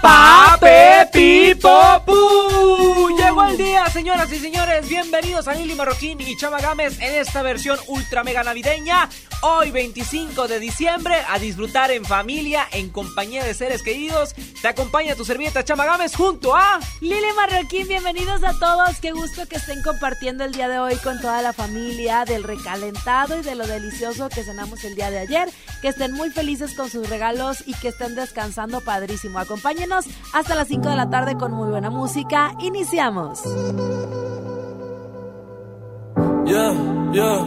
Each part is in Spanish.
Pape Pipo Pu. Llegó el día, señoras y señores. Bienvenidos a Lili Marroquín y Chama Gámez en esta versión ultra mega navideña. Hoy, 25 de diciembre, a disfrutar en familia, en compañía de seres queridos. Te acompaña tu servieta Chama Gámez junto a Lili Marroquín. Bienvenidos a todos. Qué gusto que estén compartiendo el día de hoy con toda la familia del recalentado y de lo delicioso que cenamos el día de ayer. Que estén muy felices con sus regalos y que estén descansando padrísimo. Acompáñenos hasta las 5 de la tarde con muy buena música. Iniciamos. Yeah, yeah,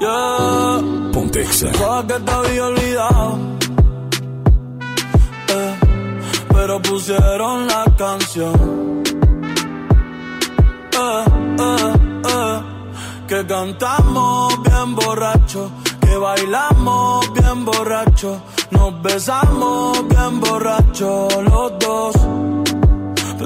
yeah. Pontexa. que te había olvidado. Eh, pero pusieron la canción. Eh, eh, eh, que cantamos bien borracho, que bailamos bien borracho nos besamos bien borrachos los dos.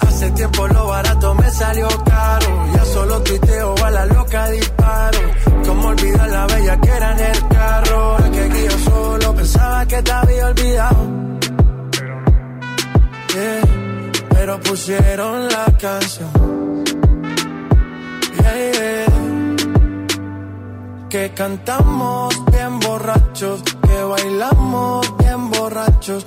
Hace tiempo lo barato me salió caro. Ya solo tuiteo a la loca disparo. Como olvidar la bella que era en el carro. El que guío solo pensaba que te había olvidado. Yeah, pero pusieron la canción. Yeah, yeah. Que cantamos bien borrachos, que bailamos bien borrachos,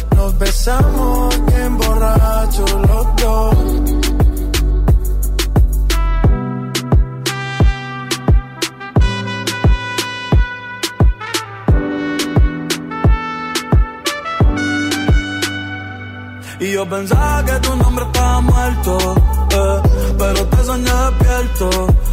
nos besamos bien borrachos los dos. Y yo pensaba que tu nombre estaba muerto, eh, pero te soñé despierto.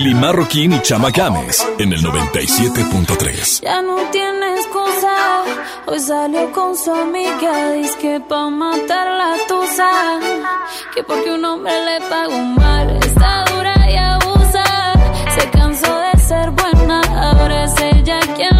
Lili Marroquín y Chama Games en el 97.3. Ya no tiene excusa. Hoy salió con su amiga. Dice que pa' matar la tusa. Que porque un hombre le pagó mal. Está dura y abusa. Se cansó de ser buena. Ahora es ella quien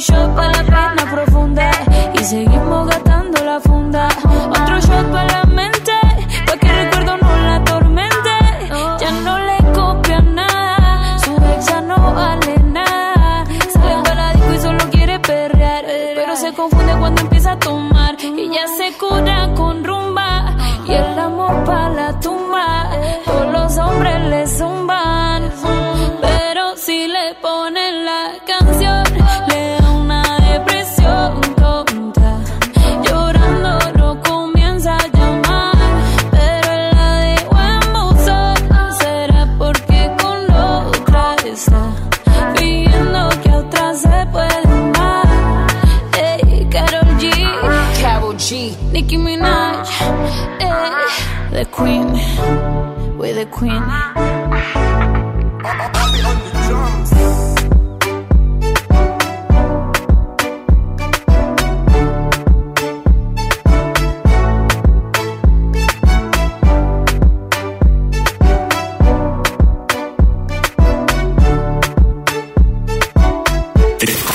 shot para la pena profunda y seguimos gastando la funda. Otro shot para la mente, pa' que el recuerdo no la atormente. Ya no le copia nada, su ex ya no vale nada. Sale para la disco y solo quiere perrear, pero se confunde cuando empieza a tomar. Ella se cura con rumba y el amor para la tumba. Todos los hombres le zumban, the Queen, we're the Queen.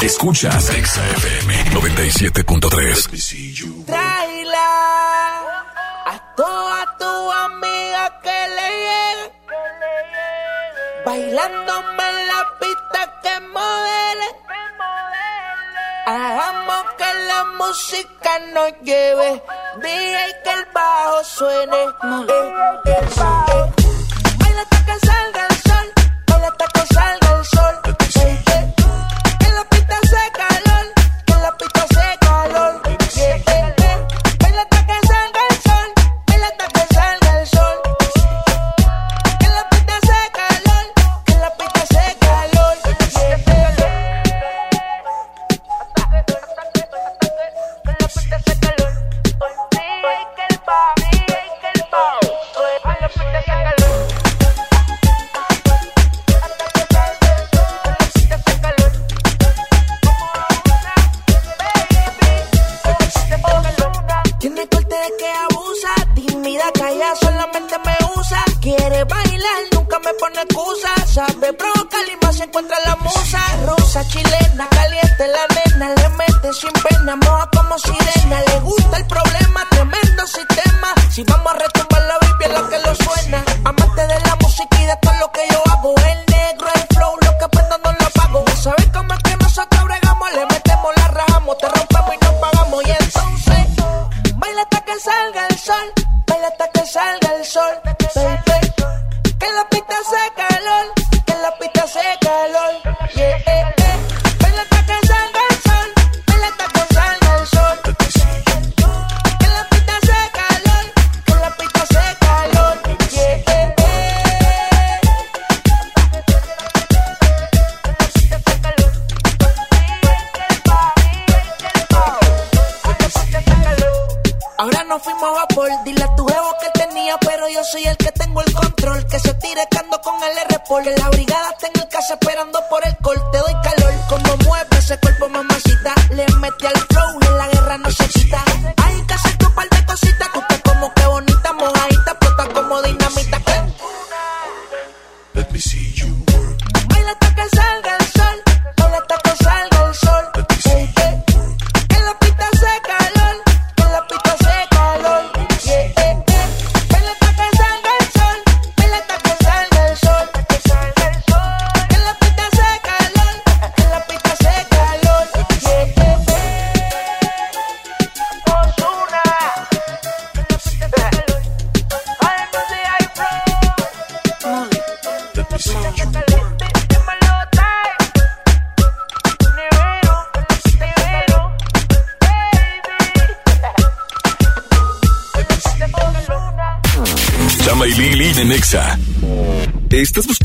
Escuchas XFM 97.3. música nos lleve. DJ que el bajo suene. Eh, eh, eh. Baila hasta que salga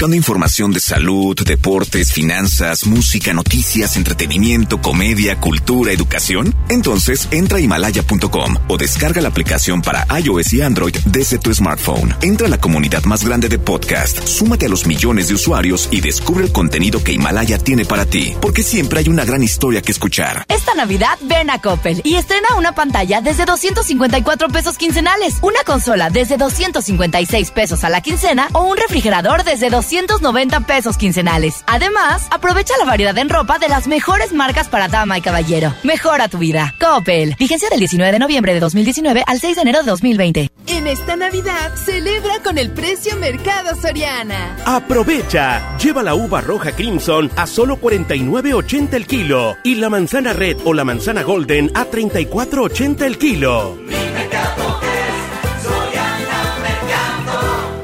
buscando información de salud, deportes, finanzas, música, noticias, entretenimiento, comedia, cultura, educación? Entonces entra a himalaya.com o descarga la aplicación para iOS y Android desde tu smartphone. Entra a la comunidad más grande de podcast, súmate a los millones de usuarios y descubre el contenido que Himalaya tiene para ti, porque siempre hay una gran historia que escuchar. Esta Navidad ven a Coppel y estrena una pantalla desde 254 pesos quincenales, una consola desde 256 pesos a la quincena o un refrigerador desde 290 pesos quincenales. Además, aprovecha la variedad en ropa de las mejores marcas para dama y caballero. Mejora tu vida. Coppel. Vigencia del 19 de noviembre de 2019 al 6 de enero de 2020. En esta Navidad, celebra con el precio Mercado Soriana. Aprovecha. Lleva la uva roja Crimson a solo 49.80 el kilo y la manzana red o la manzana golden a 34.80 el kilo.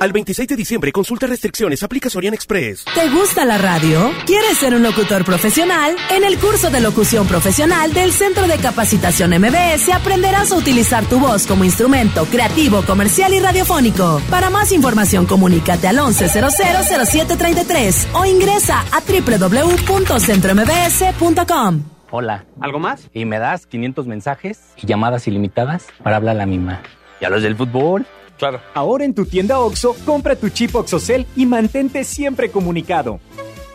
Al 26 de diciembre, consulta restricciones, aplica Sorian Express. ¿Te gusta la radio? ¿Quieres ser un locutor profesional? En el curso de locución profesional del Centro de Capacitación MBS aprenderás a utilizar tu voz como instrumento creativo, comercial y radiofónico. Para más información, comunícate al 11000733 o ingresa a www.centrombs.com. Hola. ¿Algo más? Y me das 500 mensajes y llamadas ilimitadas para hablar a la misma. ¿Y a los del fútbol? Claro. Ahora en tu tienda OXO, compra tu chip OXOCEL y mantente siempre comunicado.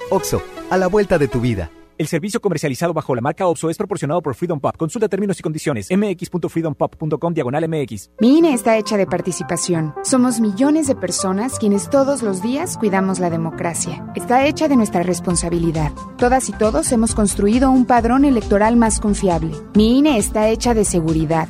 OXO, a la vuelta de tu vida. El servicio comercializado bajo la marca OPSO es proporcionado por Freedom Pop. Consulta términos y condiciones. mx.freedompop.com diagonal mx. Mi INE está hecha de participación. Somos millones de personas quienes todos los días cuidamos la democracia. Está hecha de nuestra responsabilidad. Todas y todos hemos construido un padrón electoral más confiable. Mi INE está hecha de seguridad.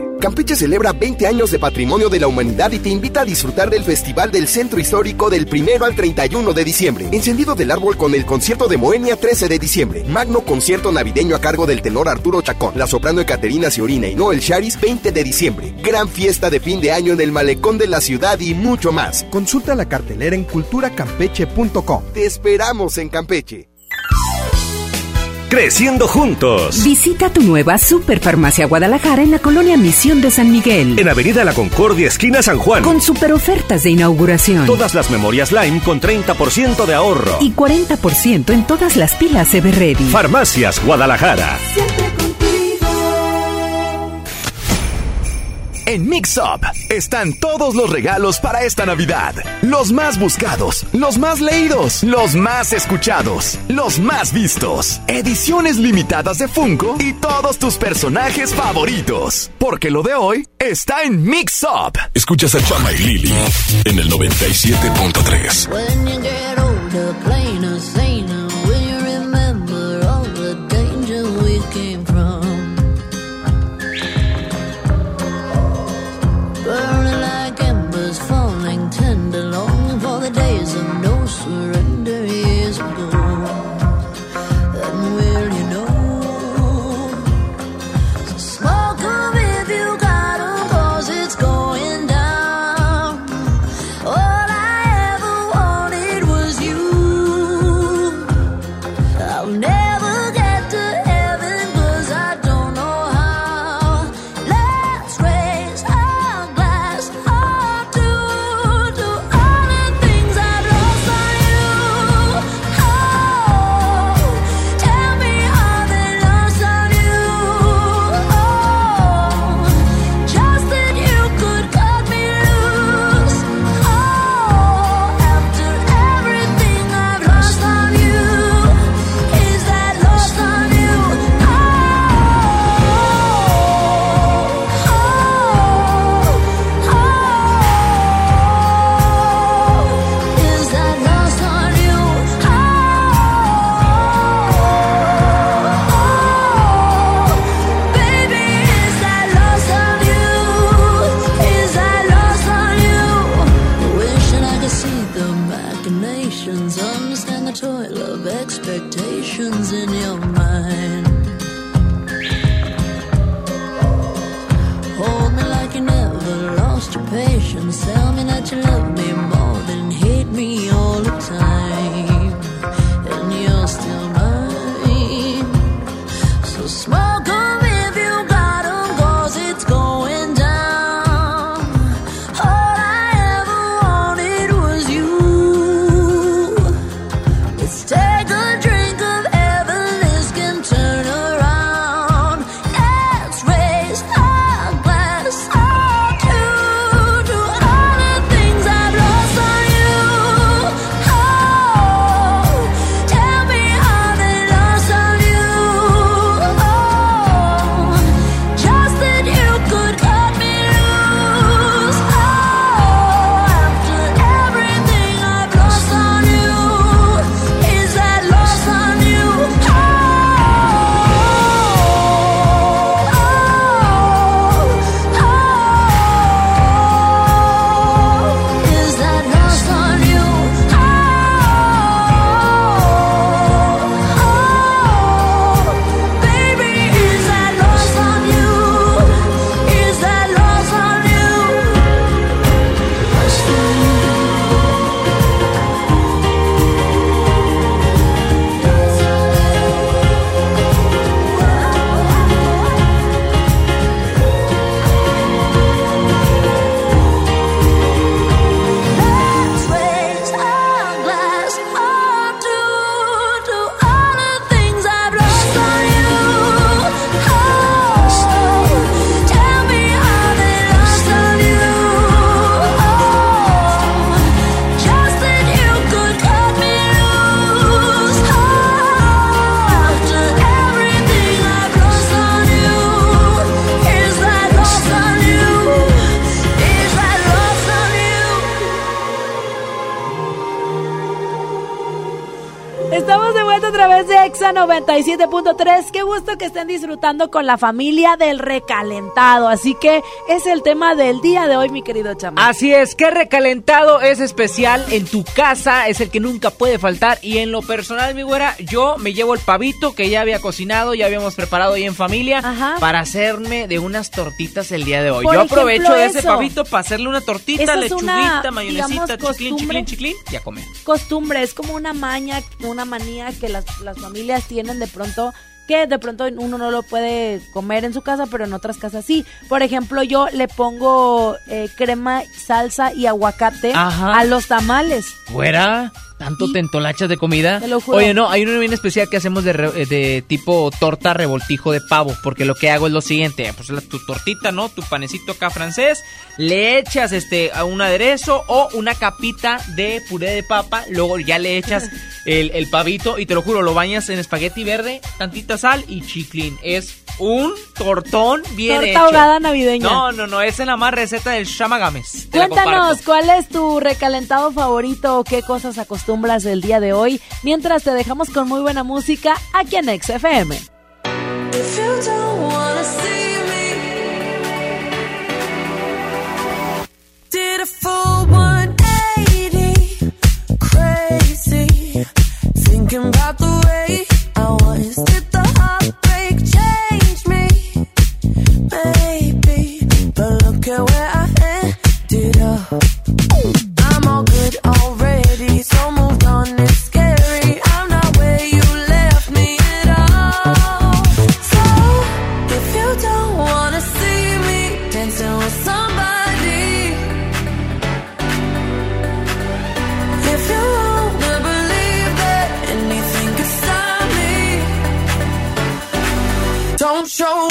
Campeche celebra 20 años de patrimonio de la humanidad y te invita a disfrutar del Festival del Centro Histórico del 1 al 31 de diciembre. Encendido del árbol con el concierto de Moenia 13 de diciembre. Magno concierto navideño a cargo del tenor Arturo Chacón. La soprano Ecaterina Ciorina y Noel Charis 20 de diciembre. Gran fiesta de fin de año en el malecón de la ciudad y mucho más. Consulta la cartelera en culturacampeche.com. Te esperamos en Campeche. Creciendo juntos. Visita tu nueva Superfarmacia Guadalajara en la colonia Misión de San Miguel. En Avenida La Concordia, esquina San Juan. Con super ofertas de inauguración. Todas las memorias Lime con 30% de ahorro. Y 40% en todas las pilas Everready. Farmacias Guadalajara. En Mix Up están todos los regalos para esta Navidad. Los más buscados, los más leídos, los más escuchados, los más vistos. Ediciones limitadas de Funko y todos tus personajes favoritos. Porque lo de hoy está en Mix Up. Escuchas a Chama y Lili en el 97.3. 97.3. Qué gusto que estén disfrutando con la familia del recalentado. Así que es el tema del día de hoy, mi querido chama. Así es, que recalentado es especial en tu casa, es el que nunca puede faltar. Y en lo personal, mi güera, yo me llevo el pavito que ya había cocinado, ya habíamos preparado ahí en familia para hacerme de unas tortitas el día de hoy. Por yo aprovecho de ese pavito para hacerle una tortita, lechuguita, una, mayonesita, digamos, chiclín, chiclín, chiclín, y a comer. costumbre, es como una maña, una manía que las, las familias tienen de pronto que de pronto uno no lo puede comer en su casa, pero en otras casas sí. Por ejemplo, yo le pongo eh, crema, salsa y aguacate Ajá. a los tamales. ¿Fuera? ¿Tanto te entolachas de comida? Te lo juro. Oye, no, hay uno bien especial que hacemos de, re- de tipo torta revoltijo de pavo, porque lo que hago es lo siguiente, pues la- tu tortita, ¿no? Tu panecito acá francés, le echas este a un aderezo o una capita de puré de papa, luego ya le echas el, el pavito y te lo juro, lo bañas en espagueti verde, tantita sal y chiclín. Es un tortón bien Torta hecho. ahogada navideña. No, no, no, es en la más receta del Shama Games. Te la Cuéntanos. ¿cuál es tu recalentado favorito o qué cosas acostumbras el día de hoy? Mientras te dejamos con muy buena música aquí en XFM. If you don't wanna see me, did a full 180, crazy, thinking about don't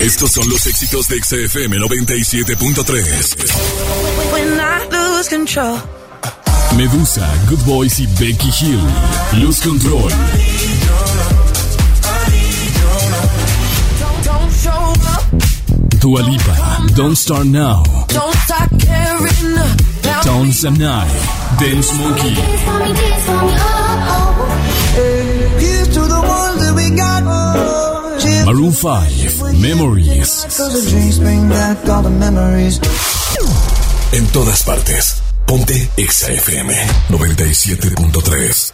Estos son los éxitos de XFM 97.3. When I lose control. Medusa, Good Boys y Becky Hill. Luz Control. Don't show up. Dua Lipa, Don't Start Now. Tones and I. Dance Monkey. Maroon 5, Memories. En todas partes. Ponte XFM 97.3.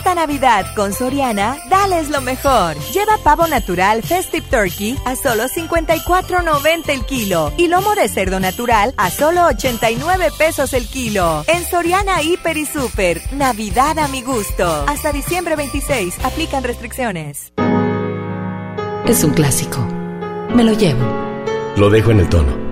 Esta Navidad con Soriana, dales lo mejor. Lleva pavo natural Festive Turkey a solo 54.90 el kilo y lomo de cerdo natural a solo 89 pesos el kilo. En Soriana Hiper y Super, Navidad a mi gusto. Hasta diciembre 26, aplican restricciones. Es un clásico. Me lo llevo. Lo dejo en el tono.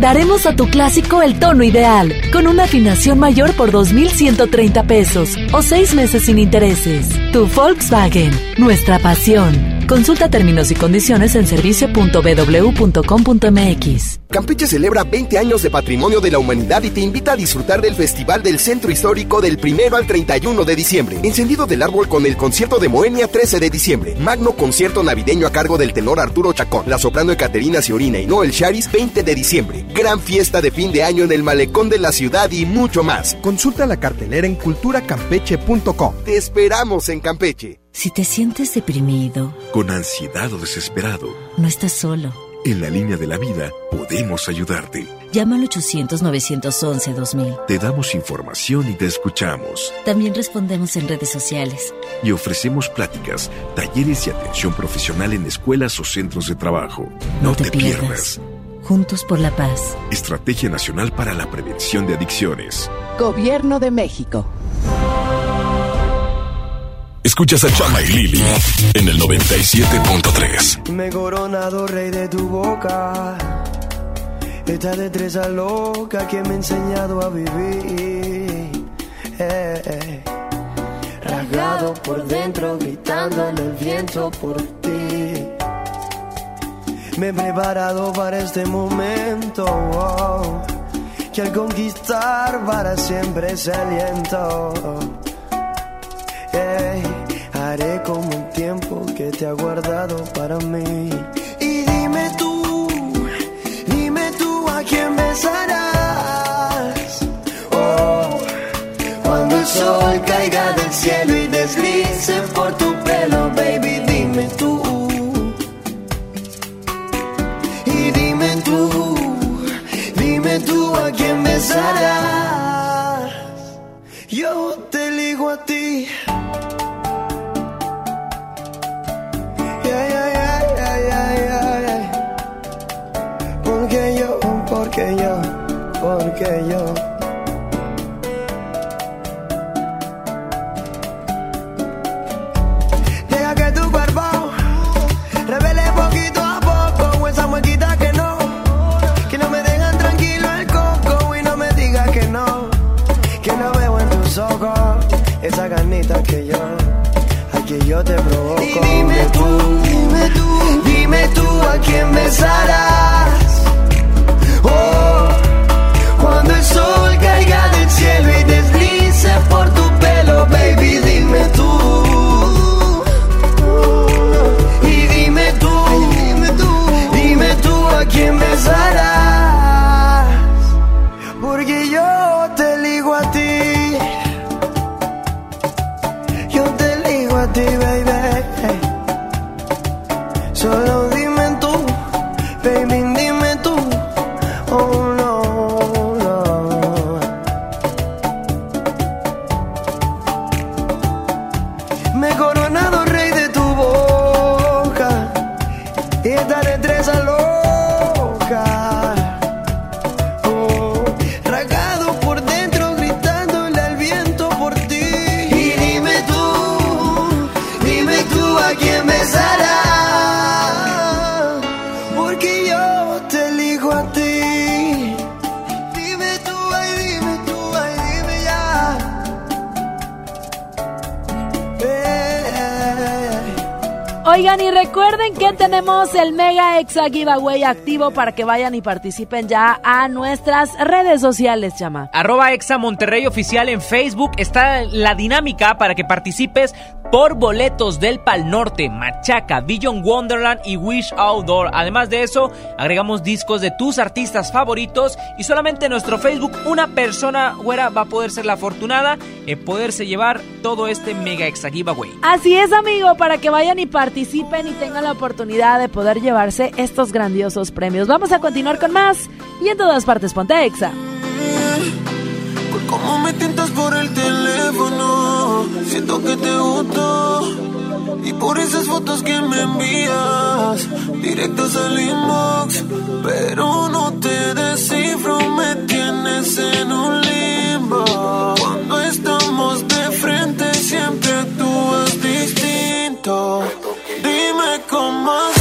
Daremos a tu clásico el tono ideal, con una afinación mayor por 2.130 pesos o seis meses sin intereses. Tu Volkswagen, nuestra pasión. Consulta términos y condiciones en servicio.bw.com.mx. Campeche celebra 20 años de patrimonio de la humanidad y te invita a disfrutar del Festival del Centro Histórico del 1 al 31 de diciembre. Encendido del árbol con el concierto de Moenia 13 de diciembre. Magno concierto navideño a cargo del tenor Arturo Chacón, la soprano Ecaterina Ciorina y Noel Charis 20 de diciembre. Gran fiesta de fin de año en el malecón de la ciudad y mucho más. Consulta la cartelera en culturacampeche.com. Te esperamos en Campeche. Si te sientes deprimido, Con ansiedad o desesperado, no estás solo. en la línea de la vida podemos ayudarte. Llama al 800-911-2000. Te damos información y te escuchamos. También respondemos en redes sociales. Y ofrecemos pláticas, talleres y atención profesional en escuelas o centros de trabajo. No, te, pierdas. Juntos por la paz. Estrategia Nacional para la Prevención de Adicciones. Gobierno de México. Escuchas a Chama y Lili en el 97.3. Me he coronado rey de tu boca. Esta destreza loca que me ha enseñado a vivir. Eh, eh. Rasgado por dentro, gritando en el viento por ti. Me he preparado para este momento. wow, que al conquistar para siempre ese aliento. Ey, haré como el tiempo que te ha guardado para mí. Y dime tú, dime tú a quién besarás. Oh, cuando el sol caiga del cielo y deslice por tu pelo, baby, dime tú. Tú, dime tú a quién besarás. Yo te ligo a ti. Yeah, yeah, yeah. Porque yo, porque yo, porque yo. Y dime tú, dime tú, dime tú a quién besarás. Oh, cuando el sol caiga del cielo y deslice por tu pelo, baby, dime tú. Oigan, y recuerden que tenemos el Mega Exa Giveaway activo para que vayan y participen ya a nuestras redes sociales, chama. Arroba Exa Monterrey Oficial en Facebook está la dinámica para que participes por boletos del Pal Norte, Machaca, Billion Wonderland y Wish Outdoor. Además de eso, agregamos discos de tus artistas favoritos y solamente en nuestro Facebook una persona güera va a poder ser la afortunada en poderse llevar todo este Mega Exa Giveaway. Así es, amigo, para que vayan y participen y tengan la oportunidad de poder llevarse estos grandiosos premios. Vamos a continuar con más y en todas partes ponte Exa. Cómo me tientas por el teléfono, siento que te gusto. Y por esas fotos que me envías, directas al inbox. Pero no te descifro, me tienes en un limbo. Cuando estamos de frente, siempre actúas distinto. Dime cómo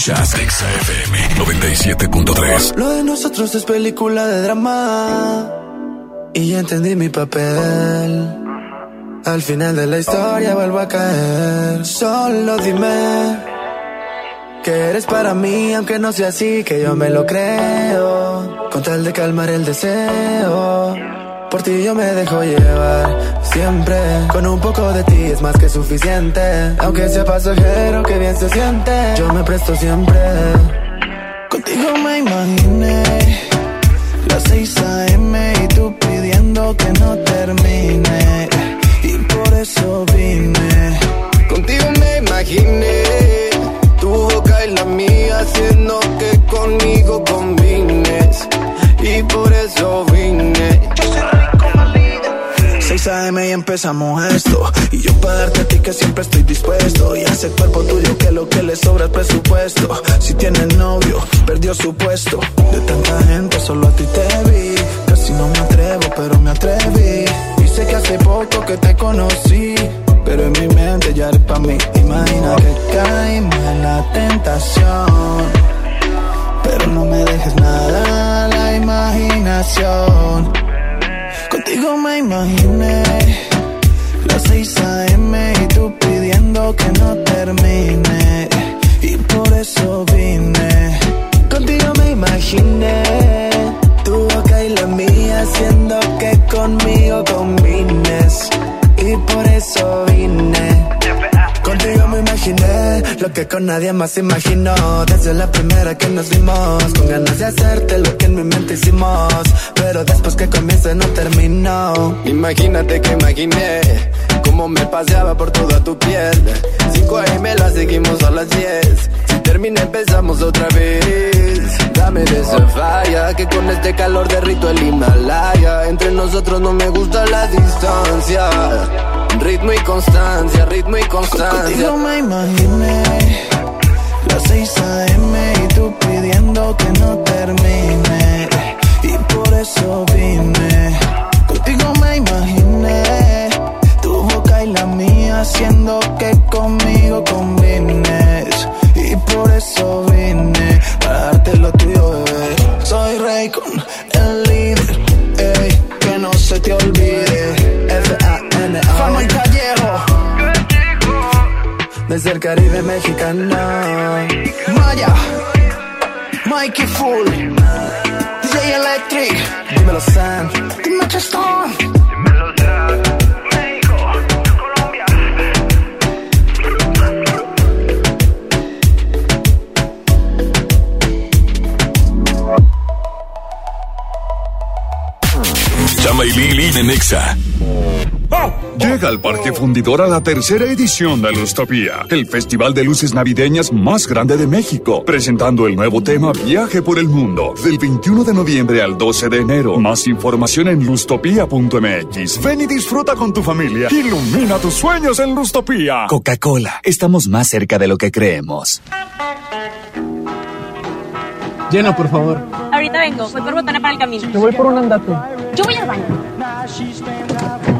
Escuchas XFM 97.3. Lo de nosotros es película de drama. Y ya entendí mi papel. Al final de la historia vuelvo a caer. Solo dime que eres para mí, aunque no sea así, que yo me lo creo. Con tal de calmar el deseo. Por ti yo me dejo llevar, siempre. Con un poco de ti es más que suficiente. Aunque sea pasajero, que bien se siente. Yo me presto siempre. Contigo me imaginé las 6 a.m. y tú pidiendo que no termine. Y por eso vine. Contigo me imaginé tu boca y la mía haciendo que conmigo combines. Y por eso vine. 6 a.m. y empezamos esto. Y yo para darte a ti que siempre estoy dispuesto. Y ese cuerpo tuyo que lo que le sobra es presupuesto. Si tienes novio, perdió su puesto. De tanta gente, solo a ti te vi. Casi no me atrevo, pero me atreví. Y sé que hace poco que te conocí. Pero en mi mente ya eres pa' mí. Imagina que caímos en la tentación. Pero no me dejes nada a la imaginación. Contigo me imaginé las 6 a.m. y tú pidiendo que no termine. Y por eso vine. Contigo me imaginé tu boca y la mía haciendo que conmigo combines. Y por eso vine. Lo que con nadie más imaginó. Desde la primera que nos vimos, con ganas de hacerte lo que en mi mente hicimos. Pero después que comienza no terminó. Imagínate que imaginé cómo me paseaba por toda tu piel. 5 a.m. la seguimos a las 10. Si termina empezamos otra vez. Dame de esa falla que con este calor derrito el Himalaya. Entre nosotros no me gusta la distancia. Ritmo y constancia, ritmo y constancia. Contigo me imaginé las 6 a.m. y tú pidiendo que no termine. Y por eso vine. Contigo me imaginé tu boca y la mía haciendo que conmigo combines. Y por eso vine para darte lo tuyo, bebé. Soy rey con el líder, que no se te olvide. Desde el Caribe mexicano. Maya, Mikey Full, DJ Electric. Dímelo Sam, dime que están. Chama y Lili de Nexa. Llega al Parque Fundidora la tercera edición de Lustopía, el festival de luces navideñas más grande de México, presentando el nuevo tema Viaje por el Mundo, del 21 de noviembre al 12 de enero. Más información en lustopía.mx. Ven y disfruta con tu familia. Ilumina tus sueños en Lustopía. Coca-Cola, estamos más cerca de lo que creemos. Llena, por favor. Ahorita vengo, voy por botana para el camino. Te voy por un andate. Yo voy al baño.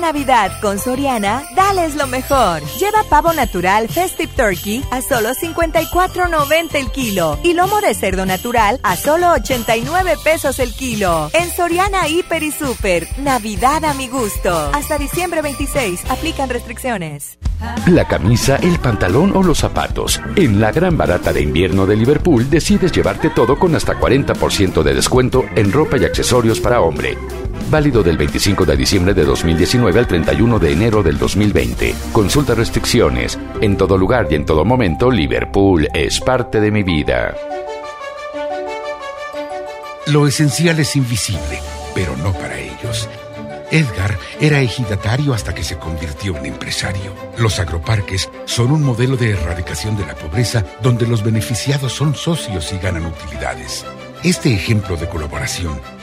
Navidad con Soriana, dales lo mejor. Lleva pavo natural Festive Turkey a solo 54.90 el kilo y lomo de cerdo natural a solo 89 pesos el kilo. En Soriana Hiper y Super, Navidad a mi gusto. Hasta diciembre 26, aplican restricciones. La camisa, el pantalón o los zapatos. En la gran barata de invierno de Liverpool decides llevarte todo con hasta 40% de descuento en ropa y accesorios para hombre. Válido del 25 de diciembre de 2019 al 31 de enero del 2020. Consulta restricciones. En todo lugar y en todo momento, Liverpool es parte de mi vida. Lo esencial es invisible, pero no para ellos. Edgar era ejidatario hasta que se convirtió en empresario. Los agroparques son un modelo de erradicación de la pobreza donde los beneficiados son socios y ganan utilidades. Este ejemplo de colaboración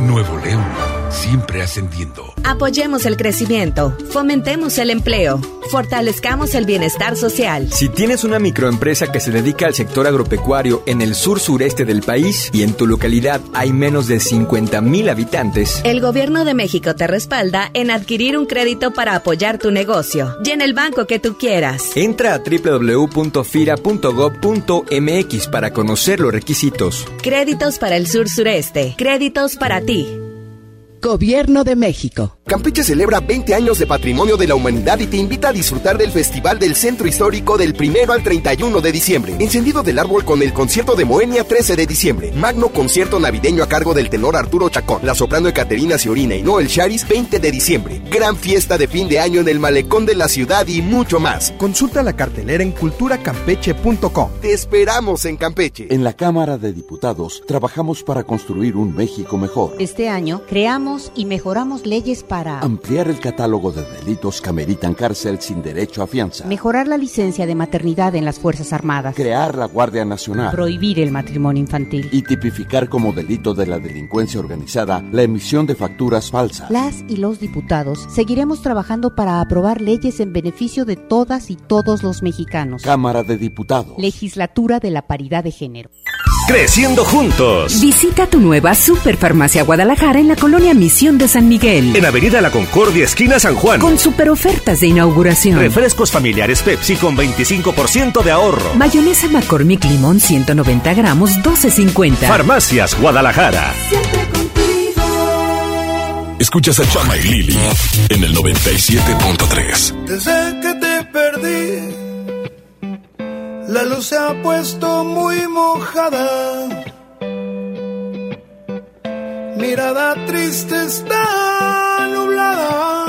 Nuevo León, siempre ascendiendo. Apoyemos el crecimiento, fomentemos el empleo, fortalezcamos el bienestar social. Si tienes una microempresa que se dedica al sector agropecuario en el sur sureste del país y en tu localidad hay menos de 50 mil habitantes, el gobierno de México te respalda en adquirir un crédito para apoyar tu negocio y en el banco que tú quieras. Entra a www.fira.gov.mx para conocer los requisitos. Créditos para el sur sureste, créditos para ti. See. Gobierno de México. Campeche celebra 20 años de patrimonio de la humanidad y te invita a disfrutar del Festival del Centro Histórico del 1 al 31 de diciembre. Encendido del árbol con el concierto de Moenia 13 de diciembre. Magno concierto navideño a cargo del tenor Arturo Chacón. La soprano Ecaterina Ciorina y Noel Charis 20 de diciembre. Gran fiesta de fin de año en el malecón de la ciudad y mucho más. Consulta la cartelera en culturacampeche.com. Te esperamos en Campeche. En la Cámara de Diputados trabajamos para construir un México mejor. Este año creamos y mejoramos leyes para ampliar el catálogo de delitos que ameritan cárcel sin derecho a fianza, mejorar la licencia de maternidad en las Fuerzas Armadas, crear la Guardia Nacional, prohibir el matrimonio infantil y tipificar como delito de la delincuencia organizada la emisión de facturas falsas. Las y los diputados seguiremos trabajando para aprobar leyes en beneficio de todas y todos los mexicanos. Cámara de Diputados. Legislatura de la Paridad de Género. Creciendo juntos. Visita tu nueva Superfarmacia Guadalajara en la colonia Misión de San Miguel. En Avenida La Concordia, esquina San Juan. Con super ofertas de inauguración. Refrescos familiares Pepsi con 25% de ahorro. Mayonesa McCormick Limón 190 gramos 12.50. Farmacias Guadalajara. Escuchas a Chama y Lili en el 97.3. Desde que te perdí, la luz se ha puesto muy mojada. Mirada triste está nublada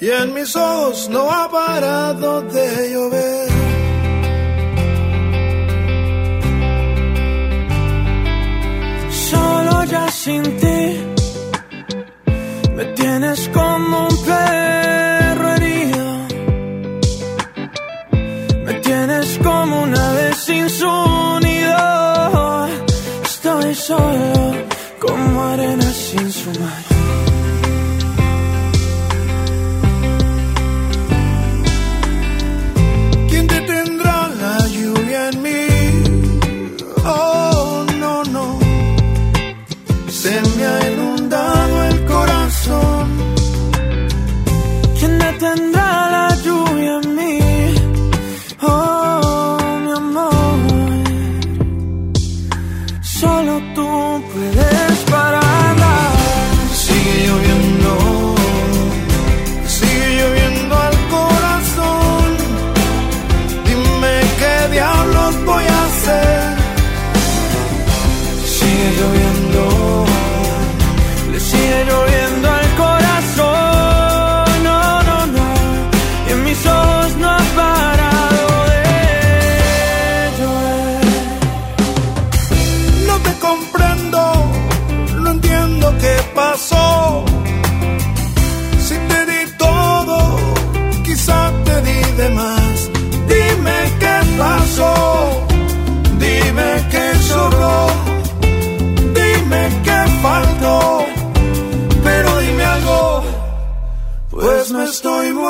y en mis ojos no ha parado de llover. Solo ya sin ti me tienes como un perro herido. Me tienes como una vez sin. Estoy solo como arena sin su mar.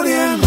Estoy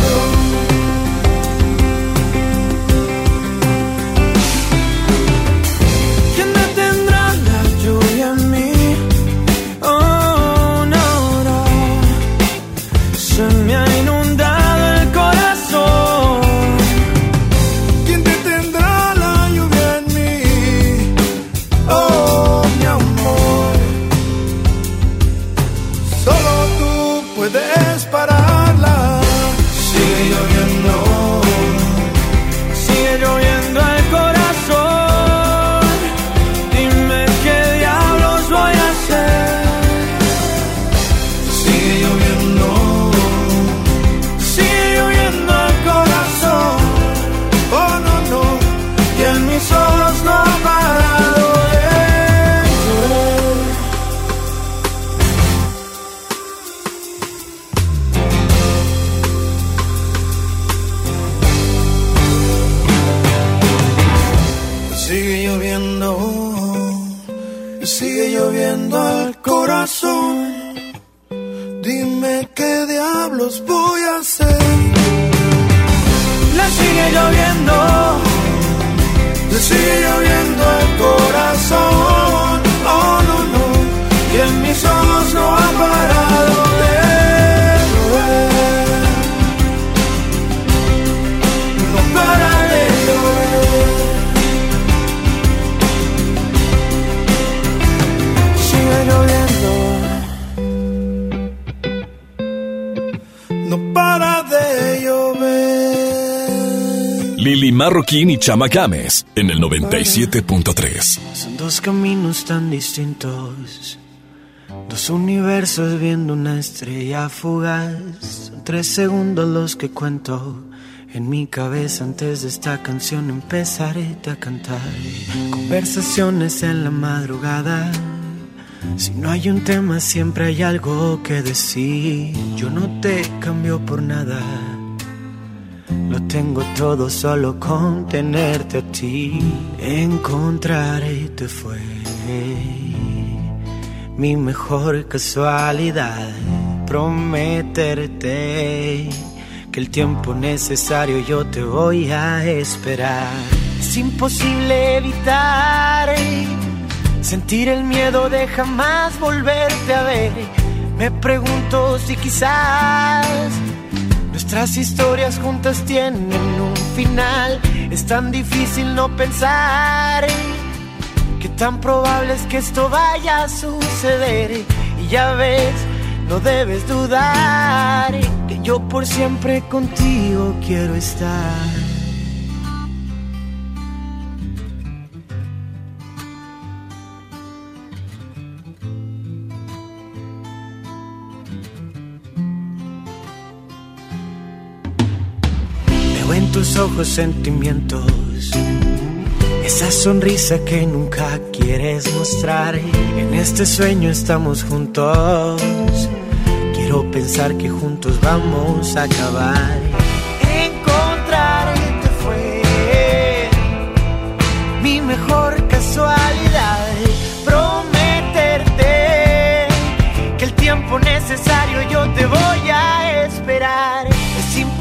Marroquín y Chama Games en el 97.3. Son dos caminos tan distintos. Dos universos viendo una estrella fugaz. Son tres segundos los que cuento. En mi cabeza antes de esta canción empezaré a cantar. Conversaciones en la madrugada. Si no hay un tema siempre hay algo que decir. Yo no te cambio por nada. Lo tengo todo solo con tenerte a ti. Encontrarte fue mi mejor casualidad. Prometerte que el tiempo necesario yo te voy a esperar. Es imposible evitar sentir el miedo de jamás volverte a ver. Me pregunto si quizás Nuestras historias juntas tienen un final. Es tan difícil no pensar que tan probable es que esto vaya a suceder. Y ya ves, no debes dudar que yo por siempre contigo quiero estar. Ojos sentimientos, esa sonrisa que nunca quieres mostrar. En este sueño estamos juntos, quiero pensar que juntos vamos a acabar. Encontrarte fue mi mejor casualidad. Prometerte que el tiempo necesario yo te voy a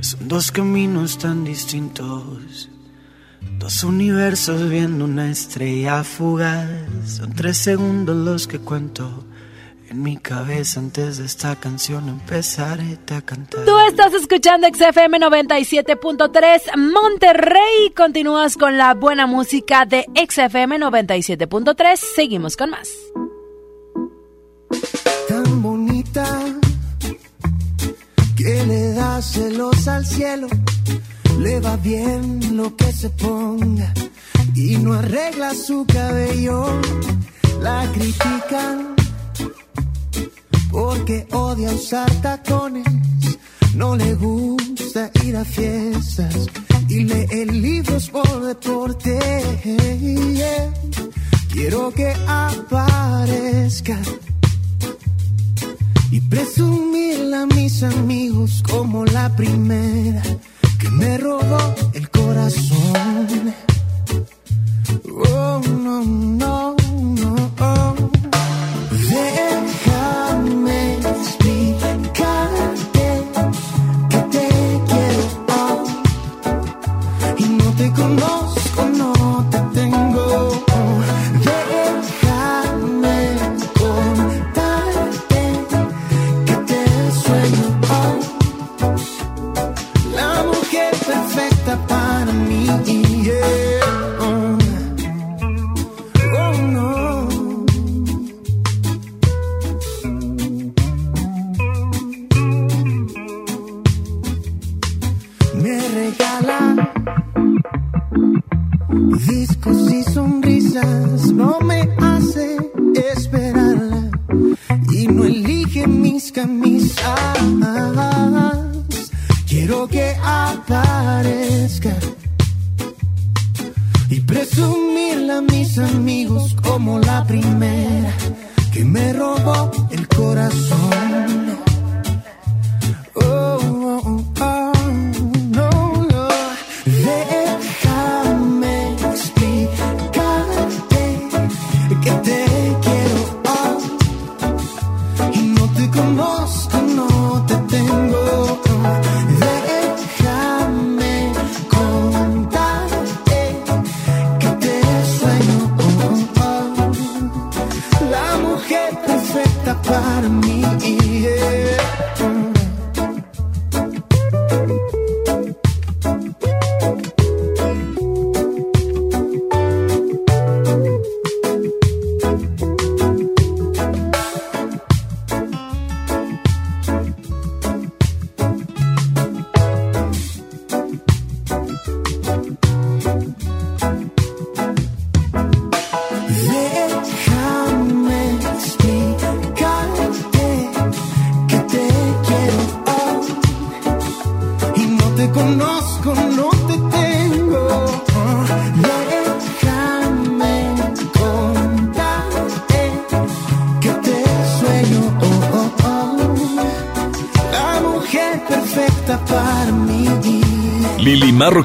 Son dos caminos tan distintos. Dos universos viendo una estrella fugaz. Son tres segundos los que cuento. En mi cabeza antes de esta canción empezaré a cantar. Tú estás escuchando XFM 97.3 Monterrey. Continúas con la buena música de XFM 97.3. Seguimos con más. Tan bonita que le da celos al cielo. Le va bien lo que se ponga y no arregla su cabello. La critican porque odia usar tacones. No le gusta ir a fiestas y lee libros por deporte. Quiero que aparezca y presumirle a mis amigos como la primera que me robó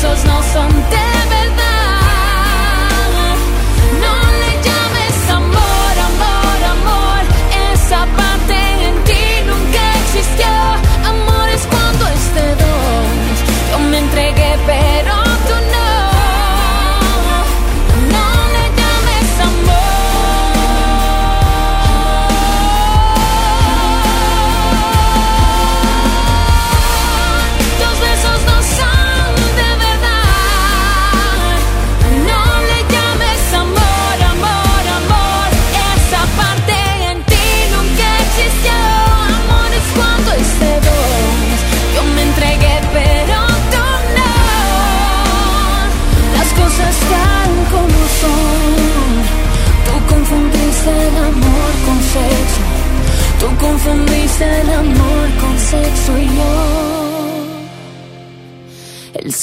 Tus besos no son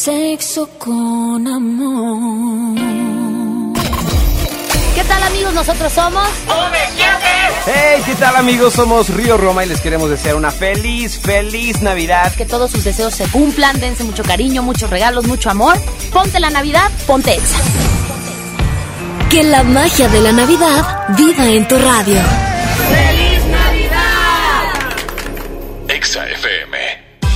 sexo con amor. ¿Qué tal amigos? Nosotros somos... Hey, ¿qué tal amigos? Somos Río Roma y les queremos desear una feliz, feliz Navidad. Que todos sus deseos se cumplan, dense mucho cariño, muchos regalos, mucho amor. Ponte la Navidad, ponte Exa. Que la magia de la Navidad viva en tu radio. ¡Feliz Navidad! Exa FM.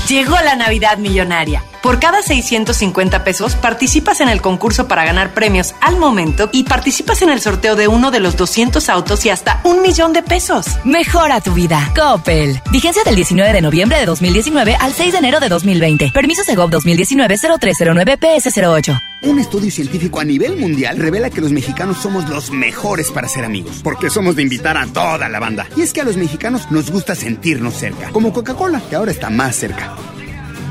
Llegó la Navidad Millonaria. Por cada 650 pesos participas en el concurso para ganar premios al momento y participas en el sorteo de uno de los 200 autos y hasta un millón de pesos. Mejora tu vida. Coppel. Vigencia del 19 de noviembre de 2019 al 6 de enero de 2020. Permiso Segov 2019-0309-PS08. Un estudio científico a nivel mundial revela que los mexicanos somos los mejores para ser amigos, porque somos de invitar a toda la banda. Y es que a los mexicanos nos gusta sentirnos cerca, como Coca-Cola, que ahora está más cerca.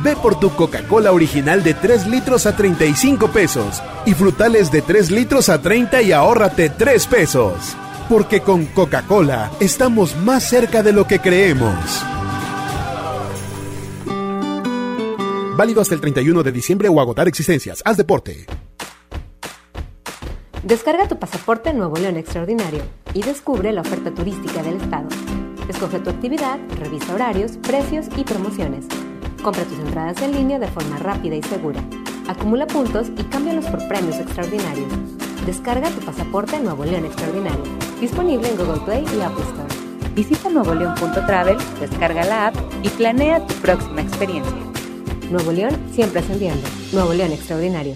Ve por tu Coca-Cola original de 3 litros a 35 pesos y frutales de 3 litros a 30 y ahórrate 3 pesos. Porque con Coca-Cola estamos más cerca de lo que creemos. Válido hasta el 31 de diciembre o agotar existencias. Haz deporte. Descarga tu pasaporte Nuevo León Extraordinario y descubre la oferta turística del estado. Escoge tu actividad, revisa horarios, precios y promociones. Compra tus entradas en línea de forma rápida y segura. Acumula puntos y cámbialos por premios extraordinarios. Descarga tu pasaporte Nuevo León Extraordinario. Disponible en Google Play y Apple Store. Visita nuevoleón.travel, descarga la app y planea tu próxima experiencia. Nuevo León siempre ascendiendo. Nuevo León Extraordinario.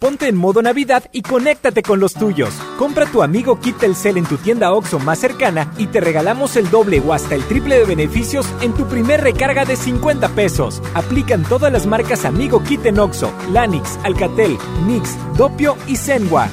Ponte en modo Navidad y conéctate con los tuyos. Compra tu amigo Kit Telcel en tu tienda OXO más cercana y te regalamos el doble o hasta el triple de beneficios en tu primer recarga de 50 pesos. Aplican todas las marcas Amigo Kit en OXO, Lanix, Alcatel, Mix, Dopio y Zenwa.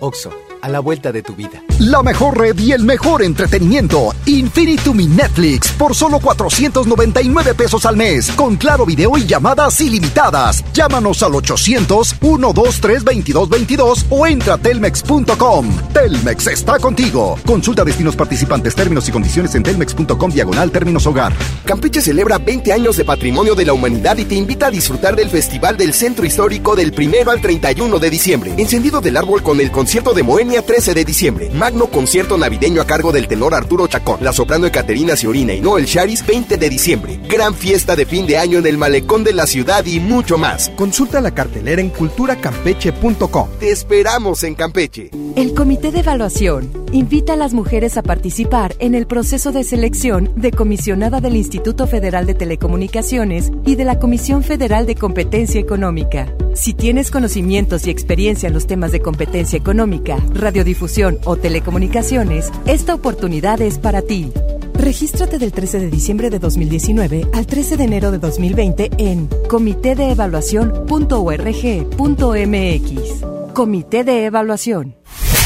OXO, a la vuelta de tu vida. La mejor red y el mejor entretenimiento. Infinitum Netflix por solo 499 pesos al mes. Con claro video y llamadas ilimitadas. Llámanos al 800-123-2222 o entra a telmex.com. Telmex está contigo. Consulta destinos participantes, términos y condiciones en telmex.com diagonal términos hogar. Campeche celebra 20 años de patrimonio de la humanidad y te invita a disfrutar del Festival del Centro Histórico del 1 al 31 de diciembre. Encendido del árbol con el concierto de Moenia 13 de diciembre. Magno concierto navideño a cargo del tenor Arturo Chacón, la soprano Caterina Ciorina y Noel Charis 20 de diciembre. Gran fiesta de fin de año en el malecón de la ciudad y mucho más. Consulta la cartelera en culturacampeche.com. Te esperamos en Campeche. El Comité de Evaluación invita a las mujeres a participar en el proceso de selección de comisionada del Instituto Federal de Telecomunicaciones y de la Comisión Federal de Competencia Económica. Si tienes conocimientos y experiencia en los temas de competencia económica, radiodifusión o telecomunicaciones, esta oportunidad es para ti. Regístrate del 13 de diciembre de 2019 al 13 de enero de 2020 en comitedeevaluación.org.mx. Comité de Evaluación.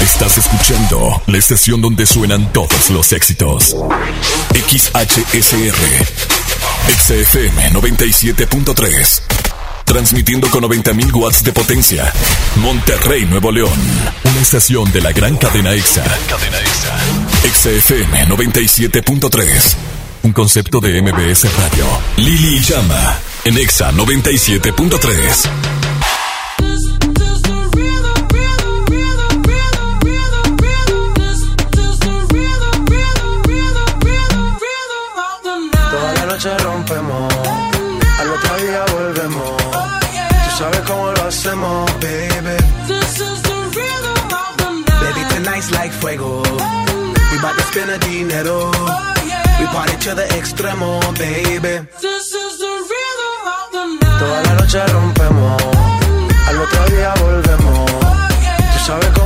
Estás escuchando la estación donde suenan todos los éxitos. XHSR. XFM 97.3. Transmitiendo con 90.000 watts de potencia. Monterrey, Nuevo León. Una estación de la gran cadena EXA. Cadena EXA. XFM 97.3. Un concepto de MBS Radio. Lili Llama. En EXA 97.3. spend the dinero. We party to the extremo, baby. Toda la noche rompemos, al otro día volvemos. Tú sabes cómo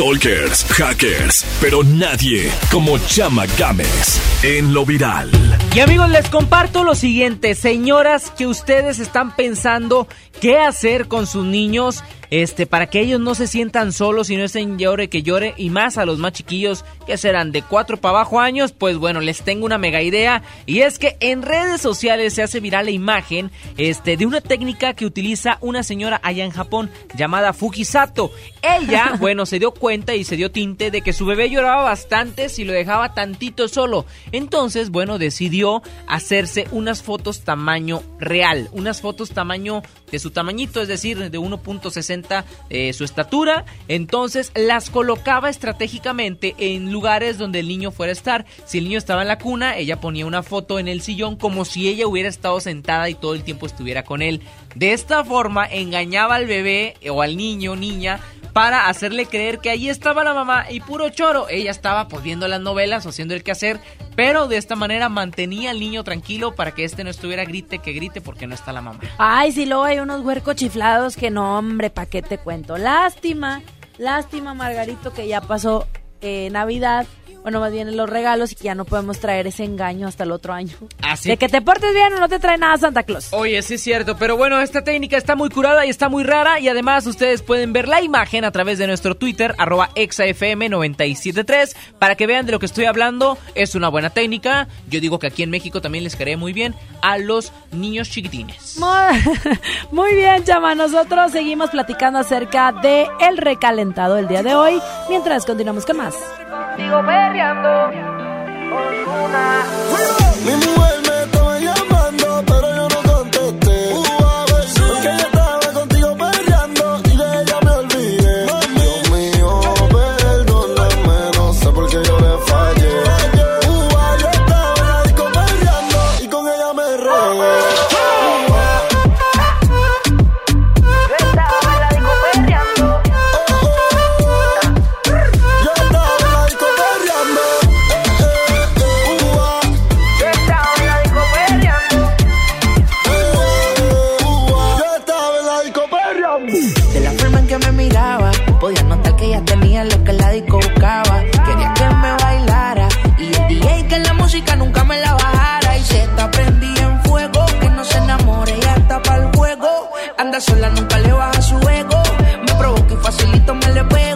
stalkers, hackers, pero nadie como Chama Games en lo viral. Y amigos, les comparto lo siguiente, señoras que ustedes están pensando qué hacer con sus niños, este, para que ellos no se sientan solos y no estén llore que llore, y más a los más chiquillos que serán de 4 para abajo años, pues bueno, les tengo una mega idea, y es que en redes sociales se hace viral la imagen, este, de una técnica que utiliza una señora allá en Japón llamada Fujisato. Ella, bueno, se dio cuenta y se dio tinte de que su bebé lloraba bastante si lo dejaba tantito solo. Entonces, bueno, decidió hacerse unas fotos tamaño real, unas fotos tamaño de su tamañito, es decir, de 1.60 eh, su estatura. Entonces las colocaba estratégicamente en lugares donde el niño fuera a estar. Si el niño estaba en la cuna, ella ponía una foto en el sillón como si ella hubiera estado sentada y todo el tiempo estuviera con él. De esta forma engañaba al bebé o al niño, niña, para hacerle creer que ahí estaba la mamá y puro choro. Ella estaba pues viendo las novelas o haciendo el quehacer, pero de esta manera mantenía al niño tranquilo para que este no estuviera grite que grite porque no está la mamá. Ay, si luego hay unos huercos chiflados que no, hombre, ¿pa' qué te cuento? Lástima, lástima, Margarito, que ya pasó eh, Navidad. Bueno, más bien los regalos y que ya no podemos traer ese engaño hasta el otro año. Así De que te portes bien o no te trae nada Santa Claus. Oye, sí es cierto, pero bueno, esta técnica está muy curada y está muy rara y además ustedes pueden ver la imagen a través de nuestro Twitter, arroba exafm973, para que vean de lo que estoy hablando. Es una buena técnica. Yo digo que aquí en México también les caería muy bien a los niños chiquitines. Muy, bien, chama. Nosotros seguimos platicando acerca de el recalentado el día de hoy, mientras continuamos con más. Sigo perreando. Mi mujer sola, nunca le baja su ego. Me provoca y facilito me le pego.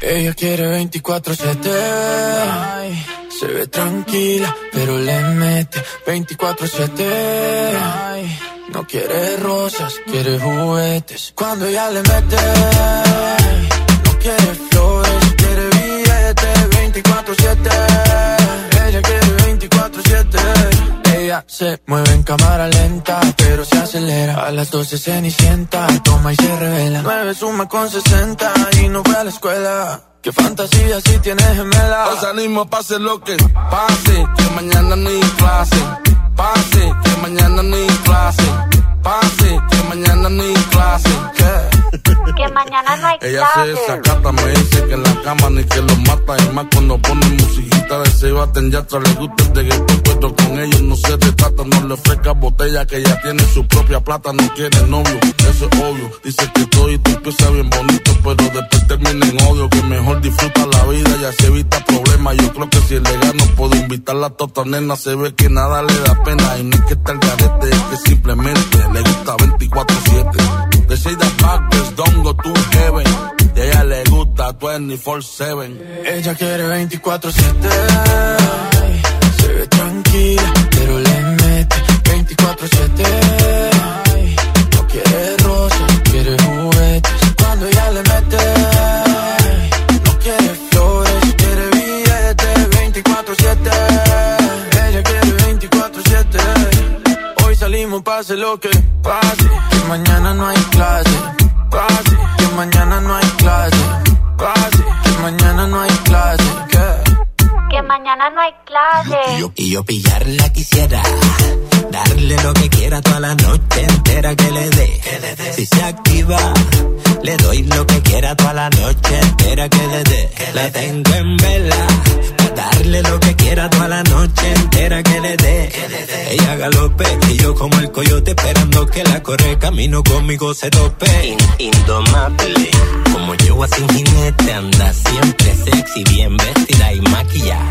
Ella quiere 24-7. Ay, Se ve tranquila, pero le mete 24-7. Ay, No quiere rosas, quiere juguetes. Cuando ella le mete, no quiere Se mueve en cámara lenta, pero se acelera. A las 12 cenicienta, toma y se revela. 9 suma con 60 y no fue a la escuela. Qué fantasía si tienes gemela. Os animo, pase lo que pase, que mañana ni clase. Pase, que mañana ni clase. Pase, que mañana ni clase. Que mañana no hay Ella se desacata, me dice que en la cama ni que lo mata. Y más cuando pone musiquita de se baten ya le gusta el reggaetón, pero con ellos no se retrata. No le ofrezca botella que ella tiene su propia plata, no quiere novio, eso es obvio. Dice que todo y tú empieza bien bonito, pero después termina en odio. Que mejor disfruta la vida y así evita problemas. Yo creo que si el no puedo invitarla a tota nena, se ve que nada le da pena. Y no es que está el garete, es que simplemente le gusta 24-7. De Shade Backers, don't go to heaven. Y a ella le gusta 24-7. Ella quiere 24-7. Ay, Se ve tranquila, pero le mete 24-7. Ay, No quiere rosas, quiere juguetes. Cuando ella le 24-7. Hoy salimos, pase lo que pase. Que mañana no hay clase. Pase, que mañana no hay clase. Pase, que mañana no hay clase. ¿Qué? Que mañana no hay clase. Y yo pillarla quisiera, darle lo que quiera toda la noche entera que le dé. Si se activa, le doy lo que quiera toda la noche entera que le dé. La tengo en vela, darle lo que quiera toda la noche entera que le dé. Ella galope y yo como el coyote esperando que la corre camino conmigo se tope. indomable, como yo sin jinete anda siempre sexy, bien vestida y maquillada,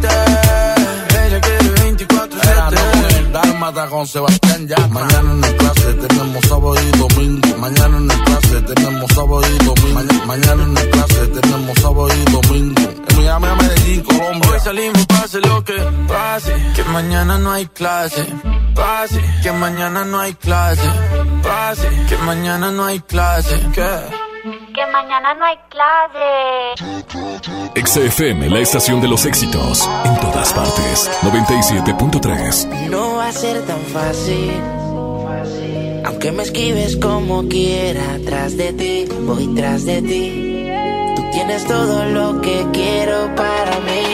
24-7. Ella quiere 24-7. Dálmata con Sebastián ya. Mañana en el clase tenemos sábado y domingo. Mañana en el clase tenemos sábado y domingo. Mañana, mañana en el clase tenemos sábado y domingo. En Miami, a Medellín, Colombia. Hoy salimos, pase lo que pase. Que mañana no hay clase. Pase, que mañana no hay clase. Pase, que mañana no hay clase. ¿Qué? Mañana no hay clase. XFM, la estación de los éxitos. En todas partes. 97.3. No va a ser tan fácil. Aunque me esquives como quiera, tras de ti, voy tras de ti. Tú tienes todo lo que quiero para mí.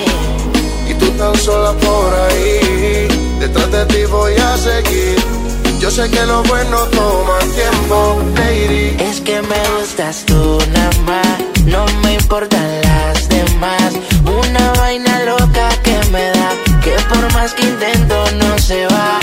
Y tú tan sola por ahí, detrás de ti voy a seguir. Yo sé que lo bueno toma tiempo, lady. Es que me gustas tú nada más, no me importan las demás. Una vaina loca que me da, que por más que intento no se va.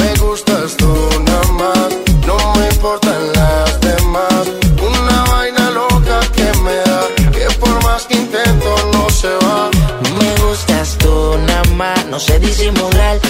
Me gustas tú nada más, no me importan las demás. Una vaina loca que me da, que por más que intento no se va. Me gustas tú nada más, no sé disimular.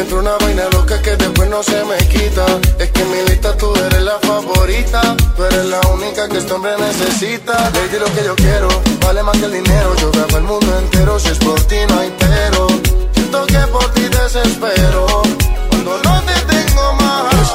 entra una vaina loca que después no se me quita. Es que en mi lista tú eres la favorita, tú eres la única que este hombre necesita. Lady, lo que yo quiero, vale más que el dinero. Yo grabo el mundo entero, si es por ti no hay pero. Siento que por ti desespero,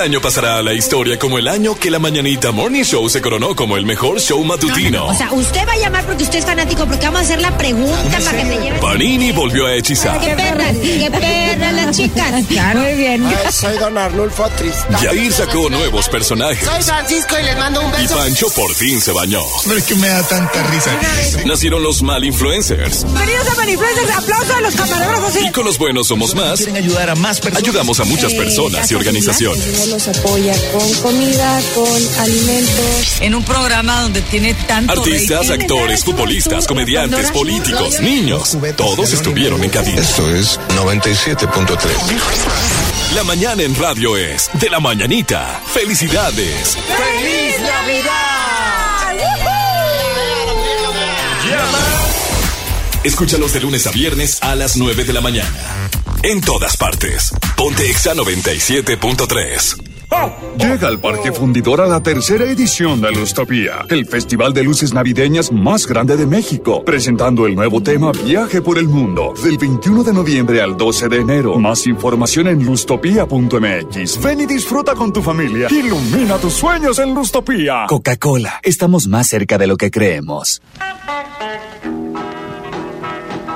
Año pasará a la historia como el año que la Mañanita Morning Show se coronó como el mejor show matutino. O sea, usted va a llamar porque usted es fanático, porque vamos a hacer la pregunta para que te lleven. Panini volvió a hechizar. ¡Qué perras! ¡Qué perras las chicas! Muy bien. soy Don Arnulfo Tristán. Yair sacó nuevos personajes. Soy Francisco y les mando un Y Pancho por fin se bañó. Pero es que me da tanta risa. Nacieron los mal influencers. Bienvenidos a Manifluencers. Aplauso a los camarógrafos. Y con los buenos somos más. Quieren ayudar a más personas. Ayudamos a muchas personas y organizaciones. Los apoya con comida, con alimentos. En un programa donde tiene tanto Artistas, rating. actores, futbolistas, comediantes, políticos, niños. Todos estuvieron en cabina. Esto es 97.3. La mañana en radio es de la mañanita. Felicidades. ¡Feliz Navidad! Escúchalos de lunes a viernes a las 9 de la mañana. En todas partes. Ponte Exa 97.3. Llega al Parque Fundidor a la tercera edición de Lustopía, el festival de luces navideñas más grande de México, presentando el nuevo tema Viaje por el Mundo, del 21 de noviembre al 12 de enero. Más información en lustopía.mx. Ven y disfruta con tu familia. Ilumina tus sueños en Lustopía. Coca-Cola, estamos más cerca de lo que creemos.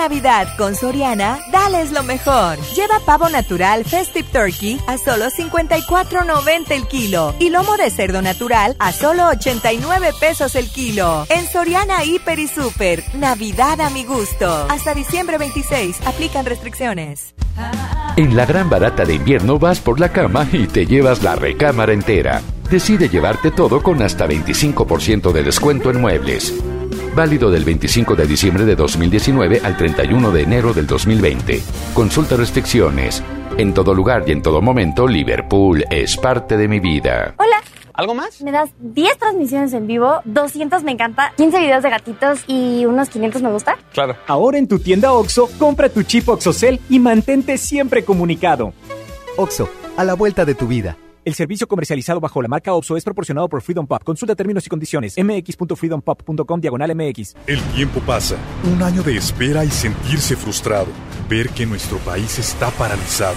Navidad con Soriana, dales lo mejor. Lleva pavo natural Festive Turkey a solo 54.90 el kilo y lomo de cerdo natural a solo 89 pesos el kilo. En Soriana Hiper y Super, Navidad a mi gusto. Hasta diciembre 26, aplican restricciones. En la gran barata de invierno vas por la cama y te llevas la recámara entera. Decide llevarte todo con hasta 25% de descuento en muebles. Válido del 25 de diciembre de 2019 al 31 de enero del 2020. Consulta restricciones. En todo lugar y en todo momento, Liverpool es parte de mi vida. Hola. ¿Algo más? Me das 10 transmisiones en vivo, 200 me encanta, 15 videos de gatitos y unos 500 me gusta. Claro. Ahora en tu tienda OXO, compra tu chip OXOCEL y mantente siempre comunicado. OXO, a la vuelta de tu vida. El servicio comercializado bajo la marca OPSO es proporcionado por Freedom Pop. Consulta términos y condiciones. mx.freedompop.com diagonal mx. El tiempo pasa. Un año de espera y sentirse frustrado. Ver que nuestro país está paralizado.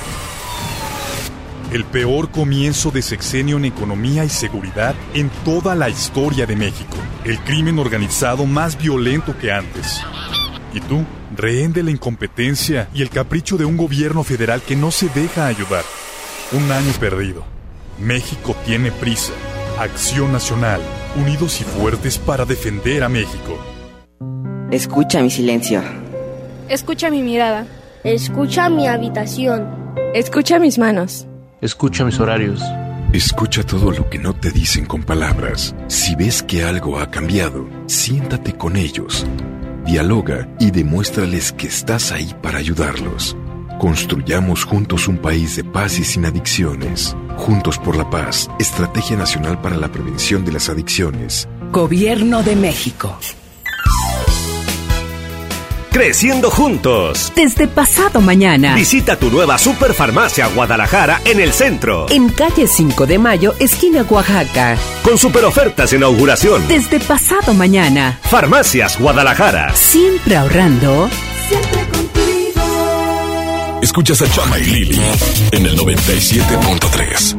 El peor comienzo de sexenio en economía y seguridad en toda la historia de México. El crimen organizado más violento que antes. ¿Y tú? Rehén de la incompetencia y el capricho de un gobierno federal que no se deja ayudar. Un año perdido. México tiene prisa. Acción Nacional. Unidos y fuertes para defender a México. Escucha mi silencio. Escucha mi mirada. Escucha mi habitación. Escucha mis manos. Escucha mis horarios. Escucha todo lo que no te dicen con palabras. Si ves que algo ha cambiado, siéntate con ellos. Dialoga y demuéstrales que estás ahí para ayudarlos. Construyamos juntos un país de paz y sin adicciones. Juntos por la paz, Estrategia Nacional para la Prevención de las Adicciones. Gobierno de México. Creciendo juntos. Desde pasado mañana. Visita tu nueva Superfarmacia Guadalajara en el centro. En calle 5 de Mayo, esquina Oaxaca. Con super ofertas de inauguración. Desde pasado mañana. Farmacias Guadalajara. Siempre ahorrando. Siempre contigo. Escuchas a Chama y Lili en el 97.3.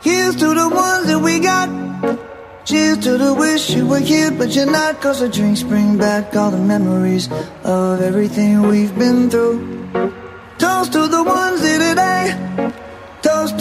Here's to the ones that we got. Cheers to the wish you were here, but you're not. Cause the drinks bring back all the memories of everything we've been through.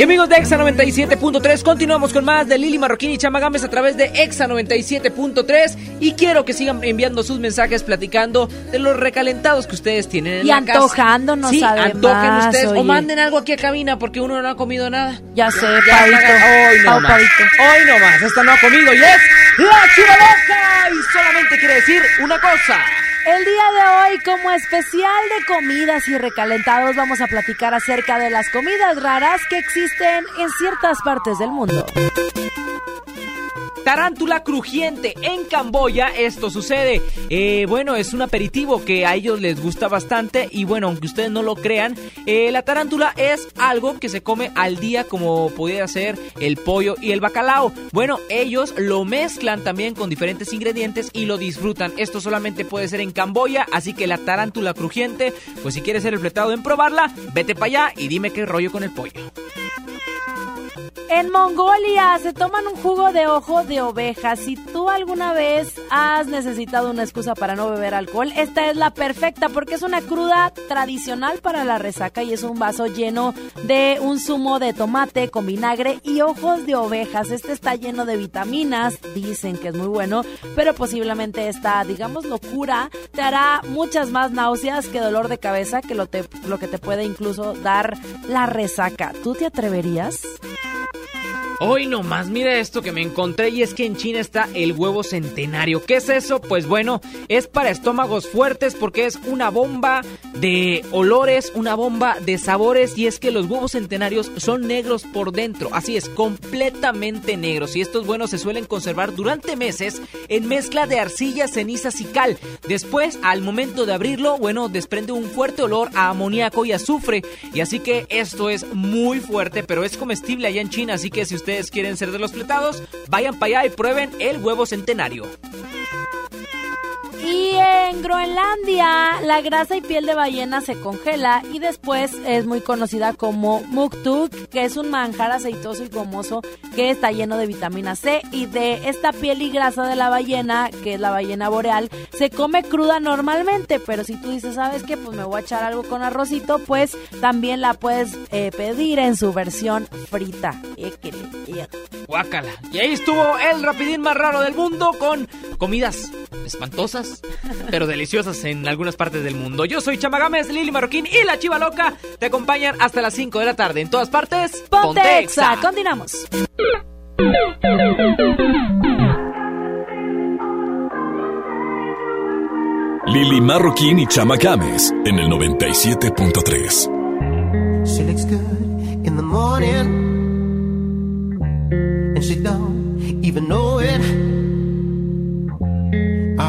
Y amigos de Exa 97.3, continuamos con más de Lili Marroquín y Chamagames a través de Exa 97.3 y quiero que sigan enviando sus mensajes platicando de los recalentados que ustedes tienen en y la casa. antojándonos sí, antojen ustedes o manden algo aquí a cabina porque uno no ha comido nada. Ya sé, Ya. Hoy no más. Hoy no más. Esta no ha comido y es la chiva loca y solamente quiere decir una cosa. El día de hoy, como especial de comidas y recalentados, vamos a platicar acerca de las comidas raras que existen en ciertas partes del mundo. Tarántula crujiente en Camboya, esto sucede. Eh, bueno, es un aperitivo que a ellos les gusta bastante y bueno, aunque ustedes no lo crean, eh, la tarántula es algo que se come al día como pudiera ser el pollo y el bacalao. Bueno, ellos lo mezclan también con diferentes ingredientes y lo disfrutan. Esto solamente puede ser en Camboya, así que la tarántula crujiente, pues si quieres ser el fletado en probarla, vete para allá y dime qué rollo con el pollo. En Mongolia se toman un jugo de ojo de oveja. Si tú alguna vez has necesitado una excusa para no beber alcohol, esta es la perfecta porque es una cruda tradicional para la resaca y es un vaso lleno de un zumo de tomate con vinagre y ojos de ovejas. Este está lleno de vitaminas, dicen que es muy bueno, pero posiblemente esta, digamos, locura te hará muchas más náuseas que dolor de cabeza que lo, lo que te puede incluso dar la resaca. ¿Tú te atreverías? Hoy nomás, mira esto que me encontré y es que en China está el huevo centenario. ¿Qué es eso? Pues bueno, es para estómagos fuertes porque es una bomba de olores, una bomba de sabores y es que los huevos centenarios son negros por dentro. Así es, completamente negros y estos buenos se suelen conservar durante meses en mezcla de arcilla, cenizas y cal. Después, al momento de abrirlo, bueno, desprende un fuerte olor a amoníaco y azufre y así que esto es muy fuerte, pero es comestible allá en China, así que si usted quieren ser de los fletados, vayan para allá y prueben el huevo centenario. Y en Groenlandia, la grasa y piel de ballena se congela y después es muy conocida como muktuk, que es un manjar aceitoso y gomoso que está lleno de vitamina C. Y de esta piel y grasa de la ballena, que es la ballena boreal, se come cruda normalmente. Pero si tú dices, ¿sabes qué? Pues me voy a echar algo con arrocito, pues también la puedes eh, pedir en su versión frita. Guácala. Y ahí estuvo el rapidín más raro del mundo con comidas espantosas, pero deliciosas en algunas partes del mundo. Yo soy Chamagames, Lili Marroquín y la Chiva Loca te acompañan hasta las 5 de la tarde. En todas partes, Pontexa. Continuamos. Lili Marroquín y Chama Games en el 97.3. She looks good in the morning and she don't even know it.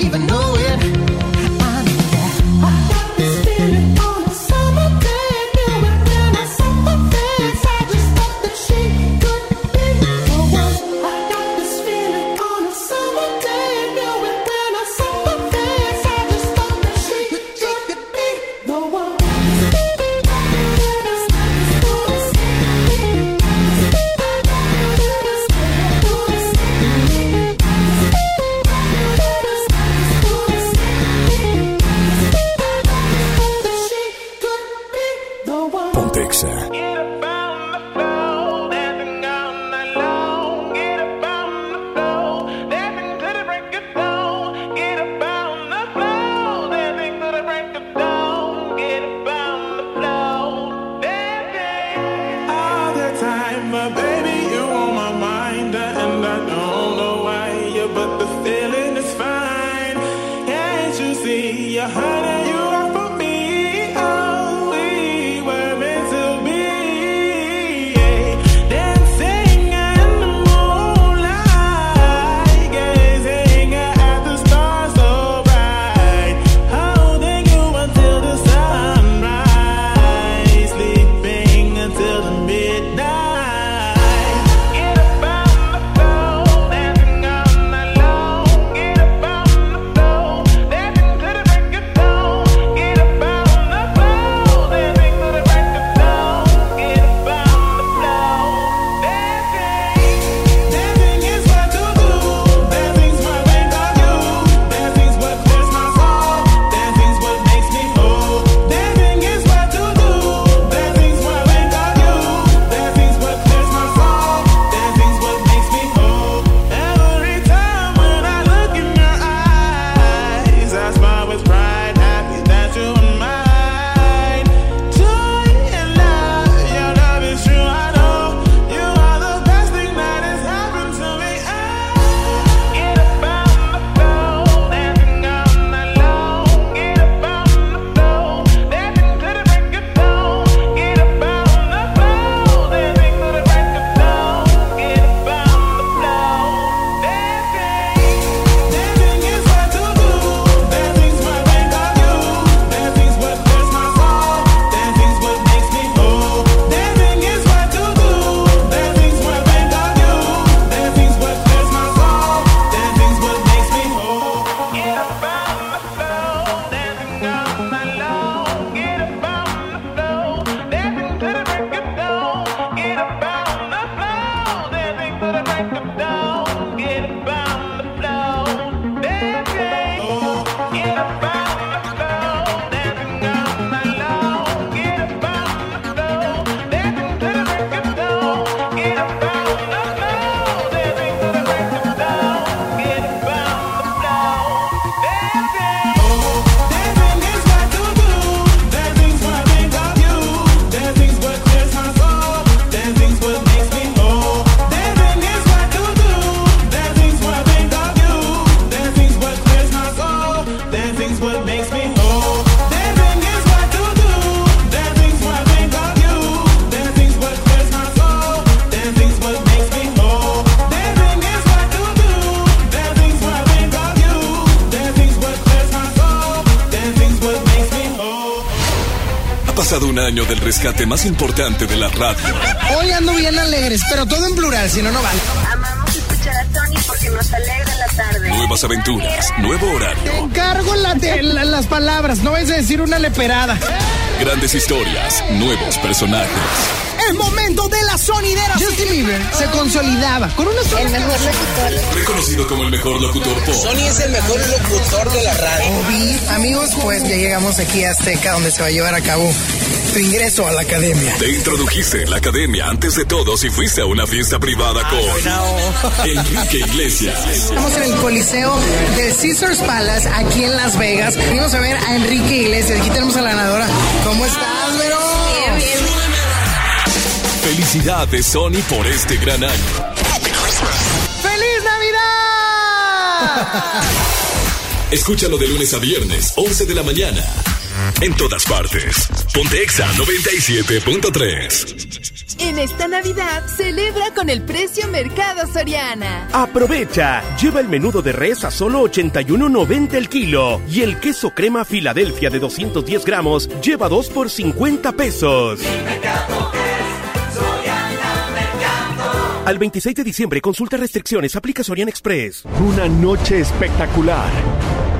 even know del rescate más importante de la radio. Hoy ando bien alegres, pero todo en plural, si no, no vale. Amamos escuchar a Tony porque nos alegra la tarde. Nuevas aventuras, nuevo Te horario, encargo la de- la- las palabras, no vayas a decir una leperada. grandes historias, nuevos personajes. El momento de la sonidera. Justin Bieber se consolidaba con una El mejor locutor. Reconocido como el mejor locutor pop. es el mejor locutor de la radio. amigos, pues ya llegamos aquí a Azteca, donde se va a llevar a cabo tu ingreso a la academia. Te introdujiste en la academia antes de todos y fuiste a una fiesta privada con Enrique Iglesias. Estamos en el Coliseo del Caesars Palace, aquí en Las Vegas. Venimos a ver a Enrique Iglesias. Aquí tenemos a la ganadora. ¿Cómo estás, Vero? Felicidades, Sony, por este gran año. ¡Feliz Navidad! Escúchalo de lunes a viernes, 11 de la mañana. En todas partes. Ponte Exa 97.3. En esta Navidad, celebra con el precio Mercado Soriana. Aprovecha, lleva el menudo de res a solo 81.90 el kilo y el queso crema Filadelfia de 210 gramos lleva 2 por 50 pesos. Al 26 de diciembre consulta restricciones, aplica Sorian Express. Una noche espectacular.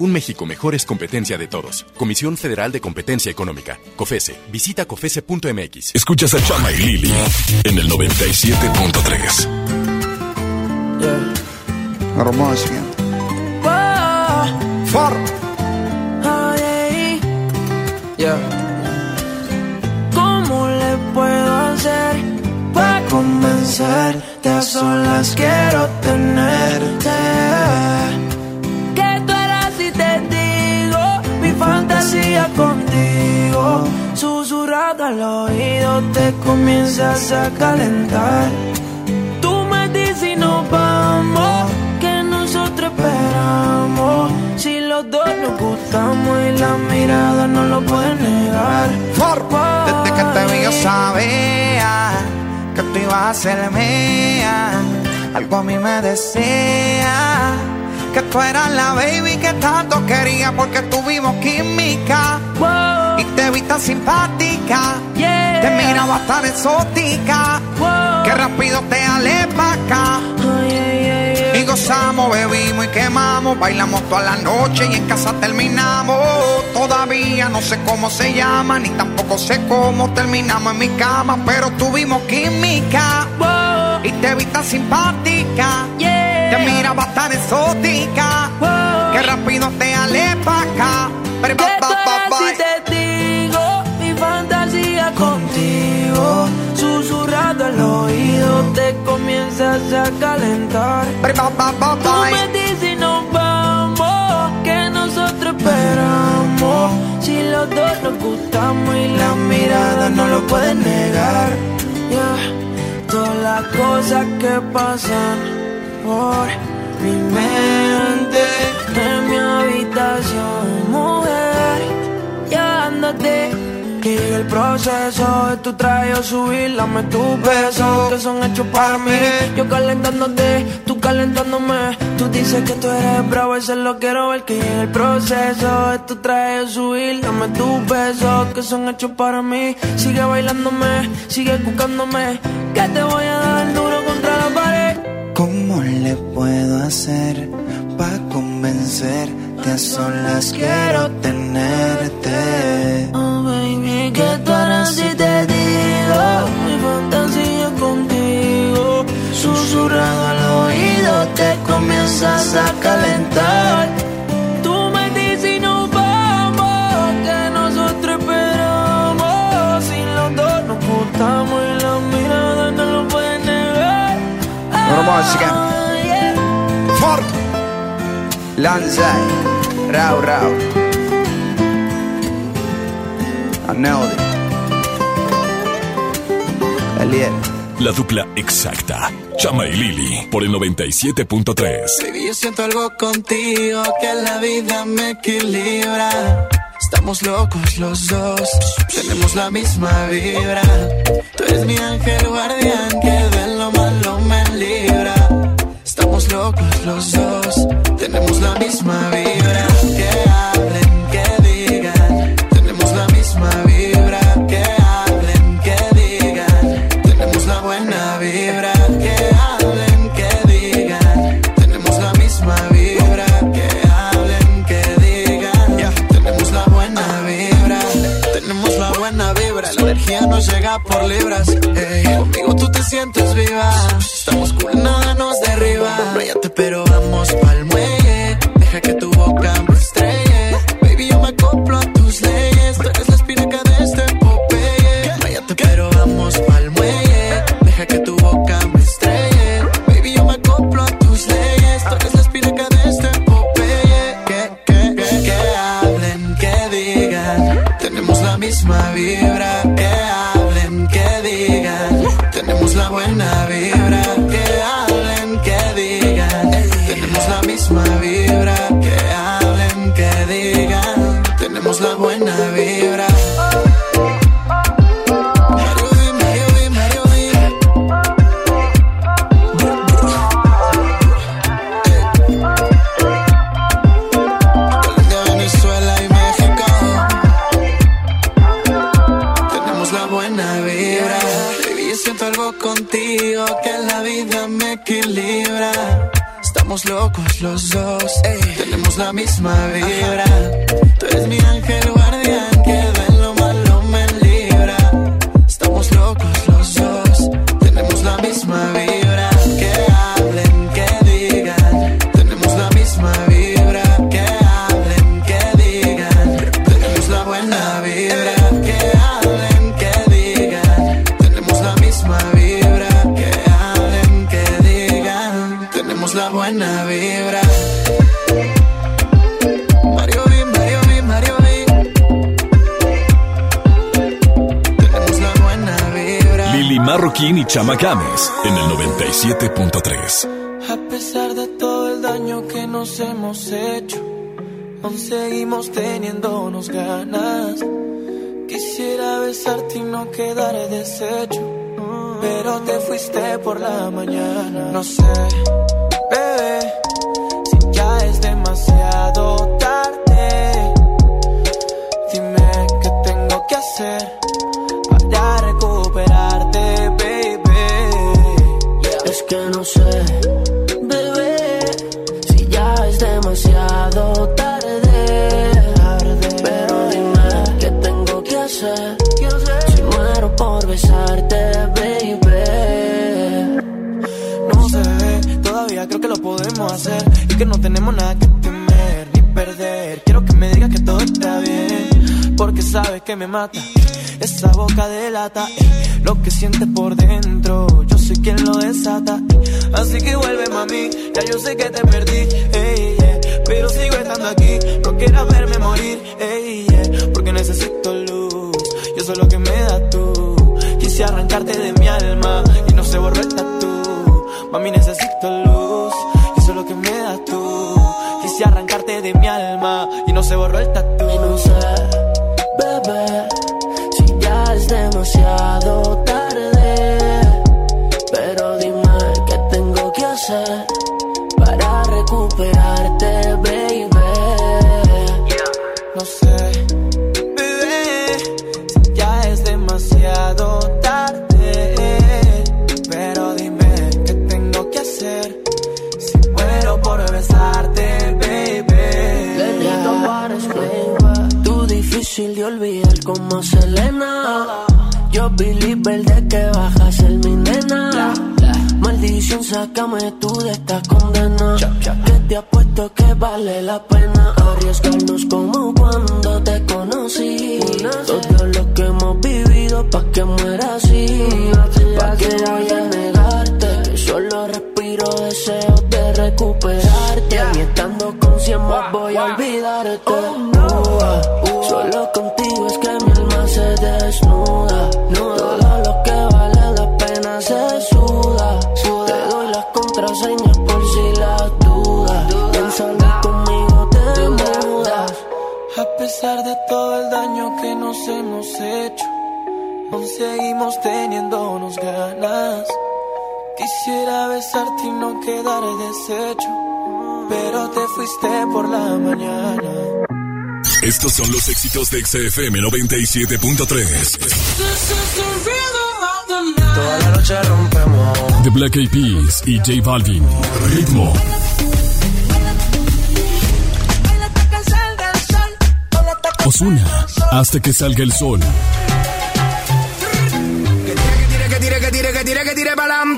Un México mejor es competencia de todos. Comisión Federal de Competencia Económica. COFESE. Visita COFESE.mx. Escuchas a Chama y Lili en el 97.3. Hermoso. For. Yeah. ¿Cómo le puedo hacer para convencerte? A solas quiero tenerte. Fantasía contigo. Susurrado al oído te comienzas a calentar. Tú me dices y nos vamos, que nosotros esperamos. Si los dos nos gustamos y la mirada no lo puede negar. Desde que te vi yo sabía que tú ibas a ser mía. Algo a mí me decía que tú eras la baby que tanto quería porque tuvimos química. Y te vi tan simpática, te miraba tan exótica, que rápido te pa' acá. Y gozamos, bebimos y quemamos, bailamos toda la noche y en casa terminamos. Todavía no sé cómo se llama, ni tampoco sé cómo terminamos en mi cama, pero tuvimos química. Y te vi tan simpática, te miraba tan exótica, que rápido te alé pa' acá. Pero. Si te digo mi fantasía contigo, susurrado al oído te comienzas a calentar. Tú me dices y nos vamos, que nosotros esperamos. Si los dos nos gustamos y la mirada no lo pueden negar. Yeah. Todas las cosas que pasan por mi mente en mi habitación, mujer. Ya ándate. Que el proceso de tu traje o subir, dame tus besos que son hechos para mí. Yo calentándote, tú calentándome. Tú dices que tú eres bravo, eso lo quiero ver. Que llegue el proceso de tu traje subir, dame tus besos que son hechos para mí. Sigue bailándome, sigue buscándome. Que te voy a dar ¿Cómo le puedo hacer para convencerte? A solas quiero tenerte. Oh, baby, que tú harás si te digo mi fantasía contigo. Susurrado al oído te comienzas a calentar. Tú me dices y nos vamos, que nosotros esperamos. Si los dos nos gustamos Música. For. Lanzai. Rau, rau. Eliel. La dupla exacta. Chama y Lili por el 97.3. Baby, yo siento algo contigo que la vida me equilibra. Estamos locos los dos, tenemos la misma vibra. Tú eres mi ángel guardián que de locos los dos, tenemos la misma vibra. Que hablen, que digan, tenemos la misma vibra. Que hablen, que digan, tenemos la buena vibra. Que hablen, que digan, tenemos la misma vibra. Que hablen, que digan, tenemos la buena vibra. Tenemos la buena vibra, la energía nos llega por libras. Conmigo tú te sientes viva. Games en el 97.3. A pesar de todo el daño que nos hemos hecho, aún seguimos teniéndonos ganas. Quisiera besarte y no quedar deshecho, pero te fuiste por la mañana. No sé, que me mata. Esa boca delata eh, lo que sientes por dentro. Yo soy quien lo desata, eh. así que vuelve mami. Ya yo sé que te perdí, ey, yeah, pero sigo estando aquí. No quieras verme morir, yeah, porque necesito luz. Y eso es lo que me das tú. Quise arrancarte de mi alma y no se borró el tatu. Mami, necesito luz. Y eso es lo que me das tú. Quise arrancarte de mi alma y no se borró el tatu. Si ya es demasiado tarde. Pero dime qué tengo que hacer para recuperarte. Como Selena. Yo believer de que bajas el mi nena. Maldición, sácame tú de esta condena. Que te apuesto que vale la pena arriesgarnos como cuando te conocí. Todo lo que hemos vivido pa' que muera así. Pa' que voy a negarte. Solo respiro deseos de recuperarte. Ni estando con cien más voy a olvidarte. Uh, Solo contigo quedar deshecho, pero te fuiste por la mañana. Estos son los éxitos de XFM 97.3. Toda la noche rompemos. The Black Eyed Peas y J Balvin. Ritmo. Osuna, hasta que salga el sol. Que tire, que tire, que tire, que tire pa'lante, que tire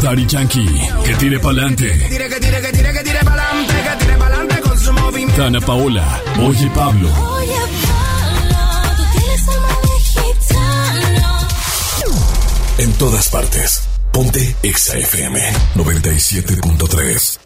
Daddy Yankee, que tire pa'lante. Que tire, que tire, que tire, que tire pa'lante, que tire pa'lante con su movimiento. Dana Paola, Oye Pablo. Oye, Pablo, tú tienes alma de gitano. En todas partes. Ponte XFM 97.3.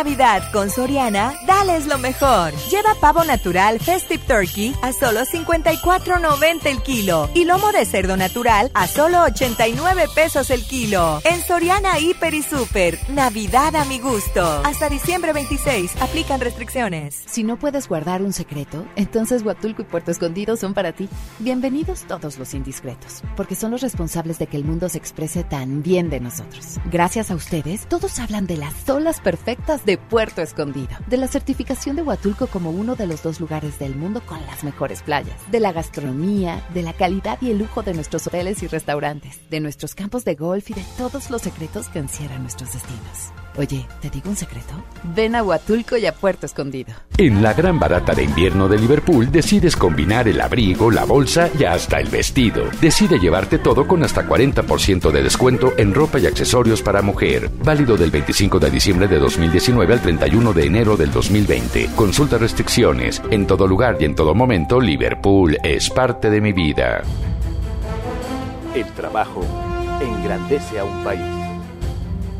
Navidad con Soriana, dales lo mejor. Lleva pavo natural Festive Turkey a solo 54.90 el kilo y lomo de cerdo natural a solo 89 pesos el kilo. En Soriana Hiper y Super, Navidad a mi gusto. Hasta diciembre 26, aplican restricciones. Si no puedes guardar un secreto, entonces Huatulco y Puerto Escondido son para ti. Bienvenidos todos los indiscretos, porque son los responsables de que el mundo se exprese tan bien de nosotros. Gracias a ustedes, todos hablan de las olas perfectas de Puerto Escondido, de la certificación de Huatulco como uno de los dos lugares del mundo con las mejores playas, de la gastronomía, de la calidad y el lujo de nuestros hoteles y restaurantes, de nuestros campos de golf y de todos los secretos que encierran nuestros destinos. Oye, ¿te digo un secreto? Ven a Huatulco y a Puerto Escondido. En la gran barata de invierno de Liverpool decides combinar el abrigo, la bolsa y hasta el vestido. Decide llevarte todo con hasta 40% de descuento en ropa y accesorios para mujer. Válido del 25 de diciembre de 2019 al 31 de enero del 2020. Consulta restricciones. En todo lugar y en todo momento, Liverpool es parte de mi vida. El trabajo engrandece a un país.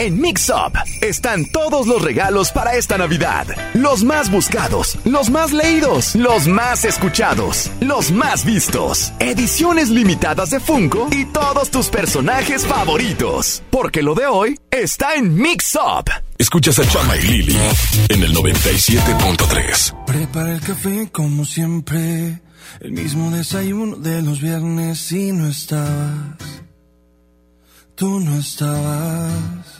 En Mix Up están todos los regalos para esta Navidad. Los más buscados, los más leídos, los más escuchados, los más vistos. Ediciones limitadas de Funko y todos tus personajes favoritos. Porque lo de hoy está en Mix Up. Escuchas a Chama y Lili en el 97.3. Prepara el café como siempre. El mismo desayuno de los viernes y no estabas. Tú no estabas.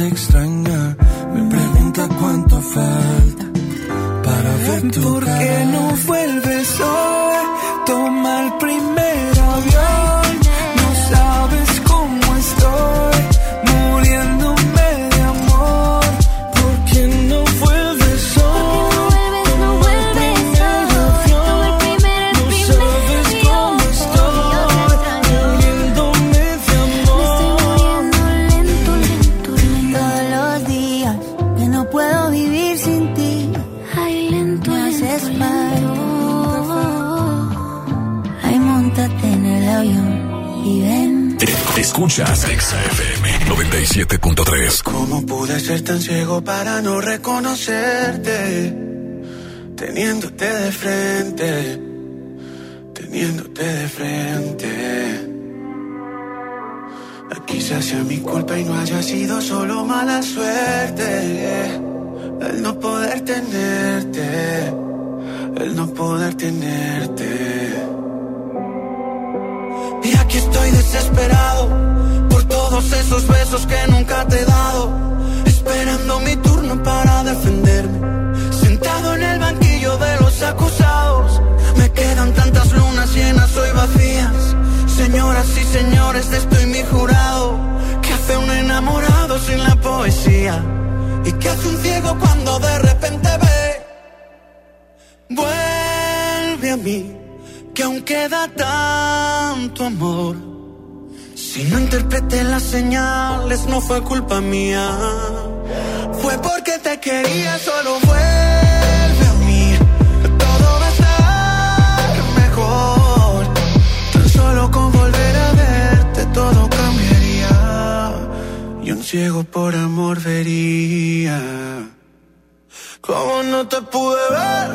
te extraña, me pregunta cuánto falta para ver tu ¿Por cara. Escuchas XFM 97.3. ¿Cómo pude ser tan ciego para no reconocerte? Teniéndote de frente, teniéndote de frente. Quizás sea mi culpa y no haya sido solo mala suerte. El no poder tenerte, el no poder tenerte. Y aquí estoy desesperado todos esos besos que nunca te he dado. Esperando mi turno para defenderme. Sentado en el banquillo de los acusados. Me quedan tantas lunas llenas hoy vacías. Señoras y señores, estoy mi jurado. ¿Qué hace un enamorado sin la poesía? ¿Y qué hace un ciego cuando de repente ve? Vuelve a mí, que aún queda tanto amor. Si no interpreté las señales, no fue culpa mía. Fue porque te quería, solo vuelve a mí. Todo va a estar mejor. Tan solo con volver a verte, todo cambiaría. Y un ciego por amor vería. ¿Cómo no te pude ver?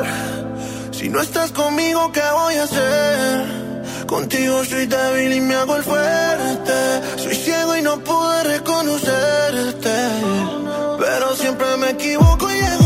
Si no estás conmigo, ¿qué voy a hacer? Contigo soy débil y me hago el fuerte. Soy ciego y no pude reconocerte. Pero siempre me equivoco y llego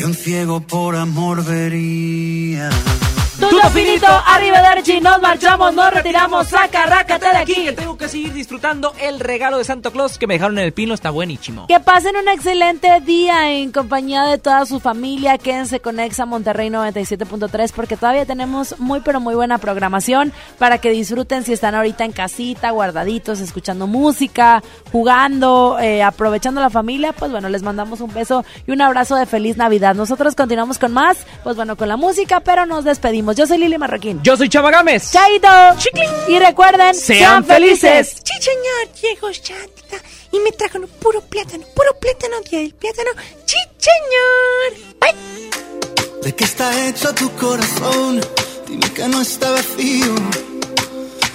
Y un ciego por amor vería. Tuto finito, arrivederci, nos marchamos, nos retiramos, saca, rácate de aquí. Que tengo que seguir disfrutando el regalo de Santo Claus que me dejaron en el pino, está buenísimo. Que pasen un excelente día en compañía de toda su familia. Quédense con Exa Monterrey 97.3 porque todavía tenemos muy pero muy buena programación para que disfruten si están ahorita en casita, guardaditos, escuchando música, jugando, eh, aprovechando la familia. Pues bueno, les mandamos un beso y un abrazo de feliz Navidad. Nosotros continuamos con más, pues bueno, con la música, pero nos despedimos. Yo soy Lili Marroquín. Yo soy Chava Gámez. Chaito. Y recuerden, Sean felices. Sí, señor, llegó y me trajo puro plátano, puro plátano, día del plátano. Sí, señor. Bye. ¿De qué está hecho tu corazón? Dime que no está vacío.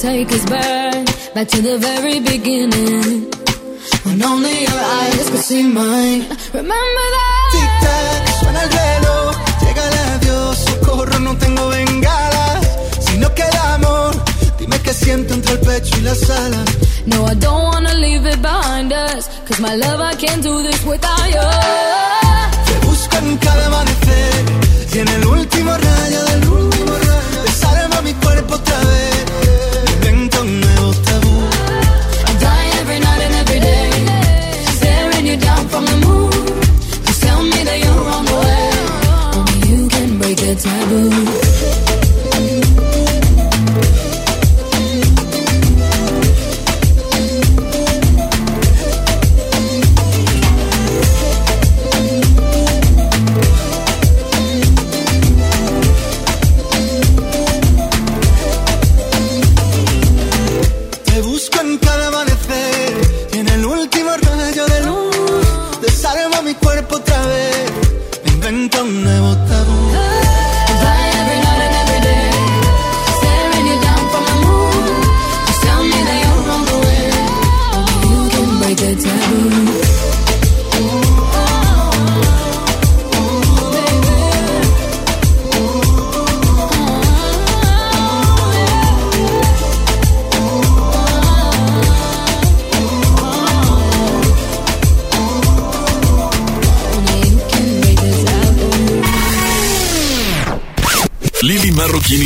Take us back, back to the very beginning? When only your eyes could see mine. Remember that? Tic-tac, suena el reloj, llega el adiós, socorro, no tengo bengalas. Si no queda amor, dime qué siento entre el pecho y las alas. No, I don't wanna leave it behind us. Cause my love, I can't do this without you. Te busco en cada amanecer y en el último rayo del taboo.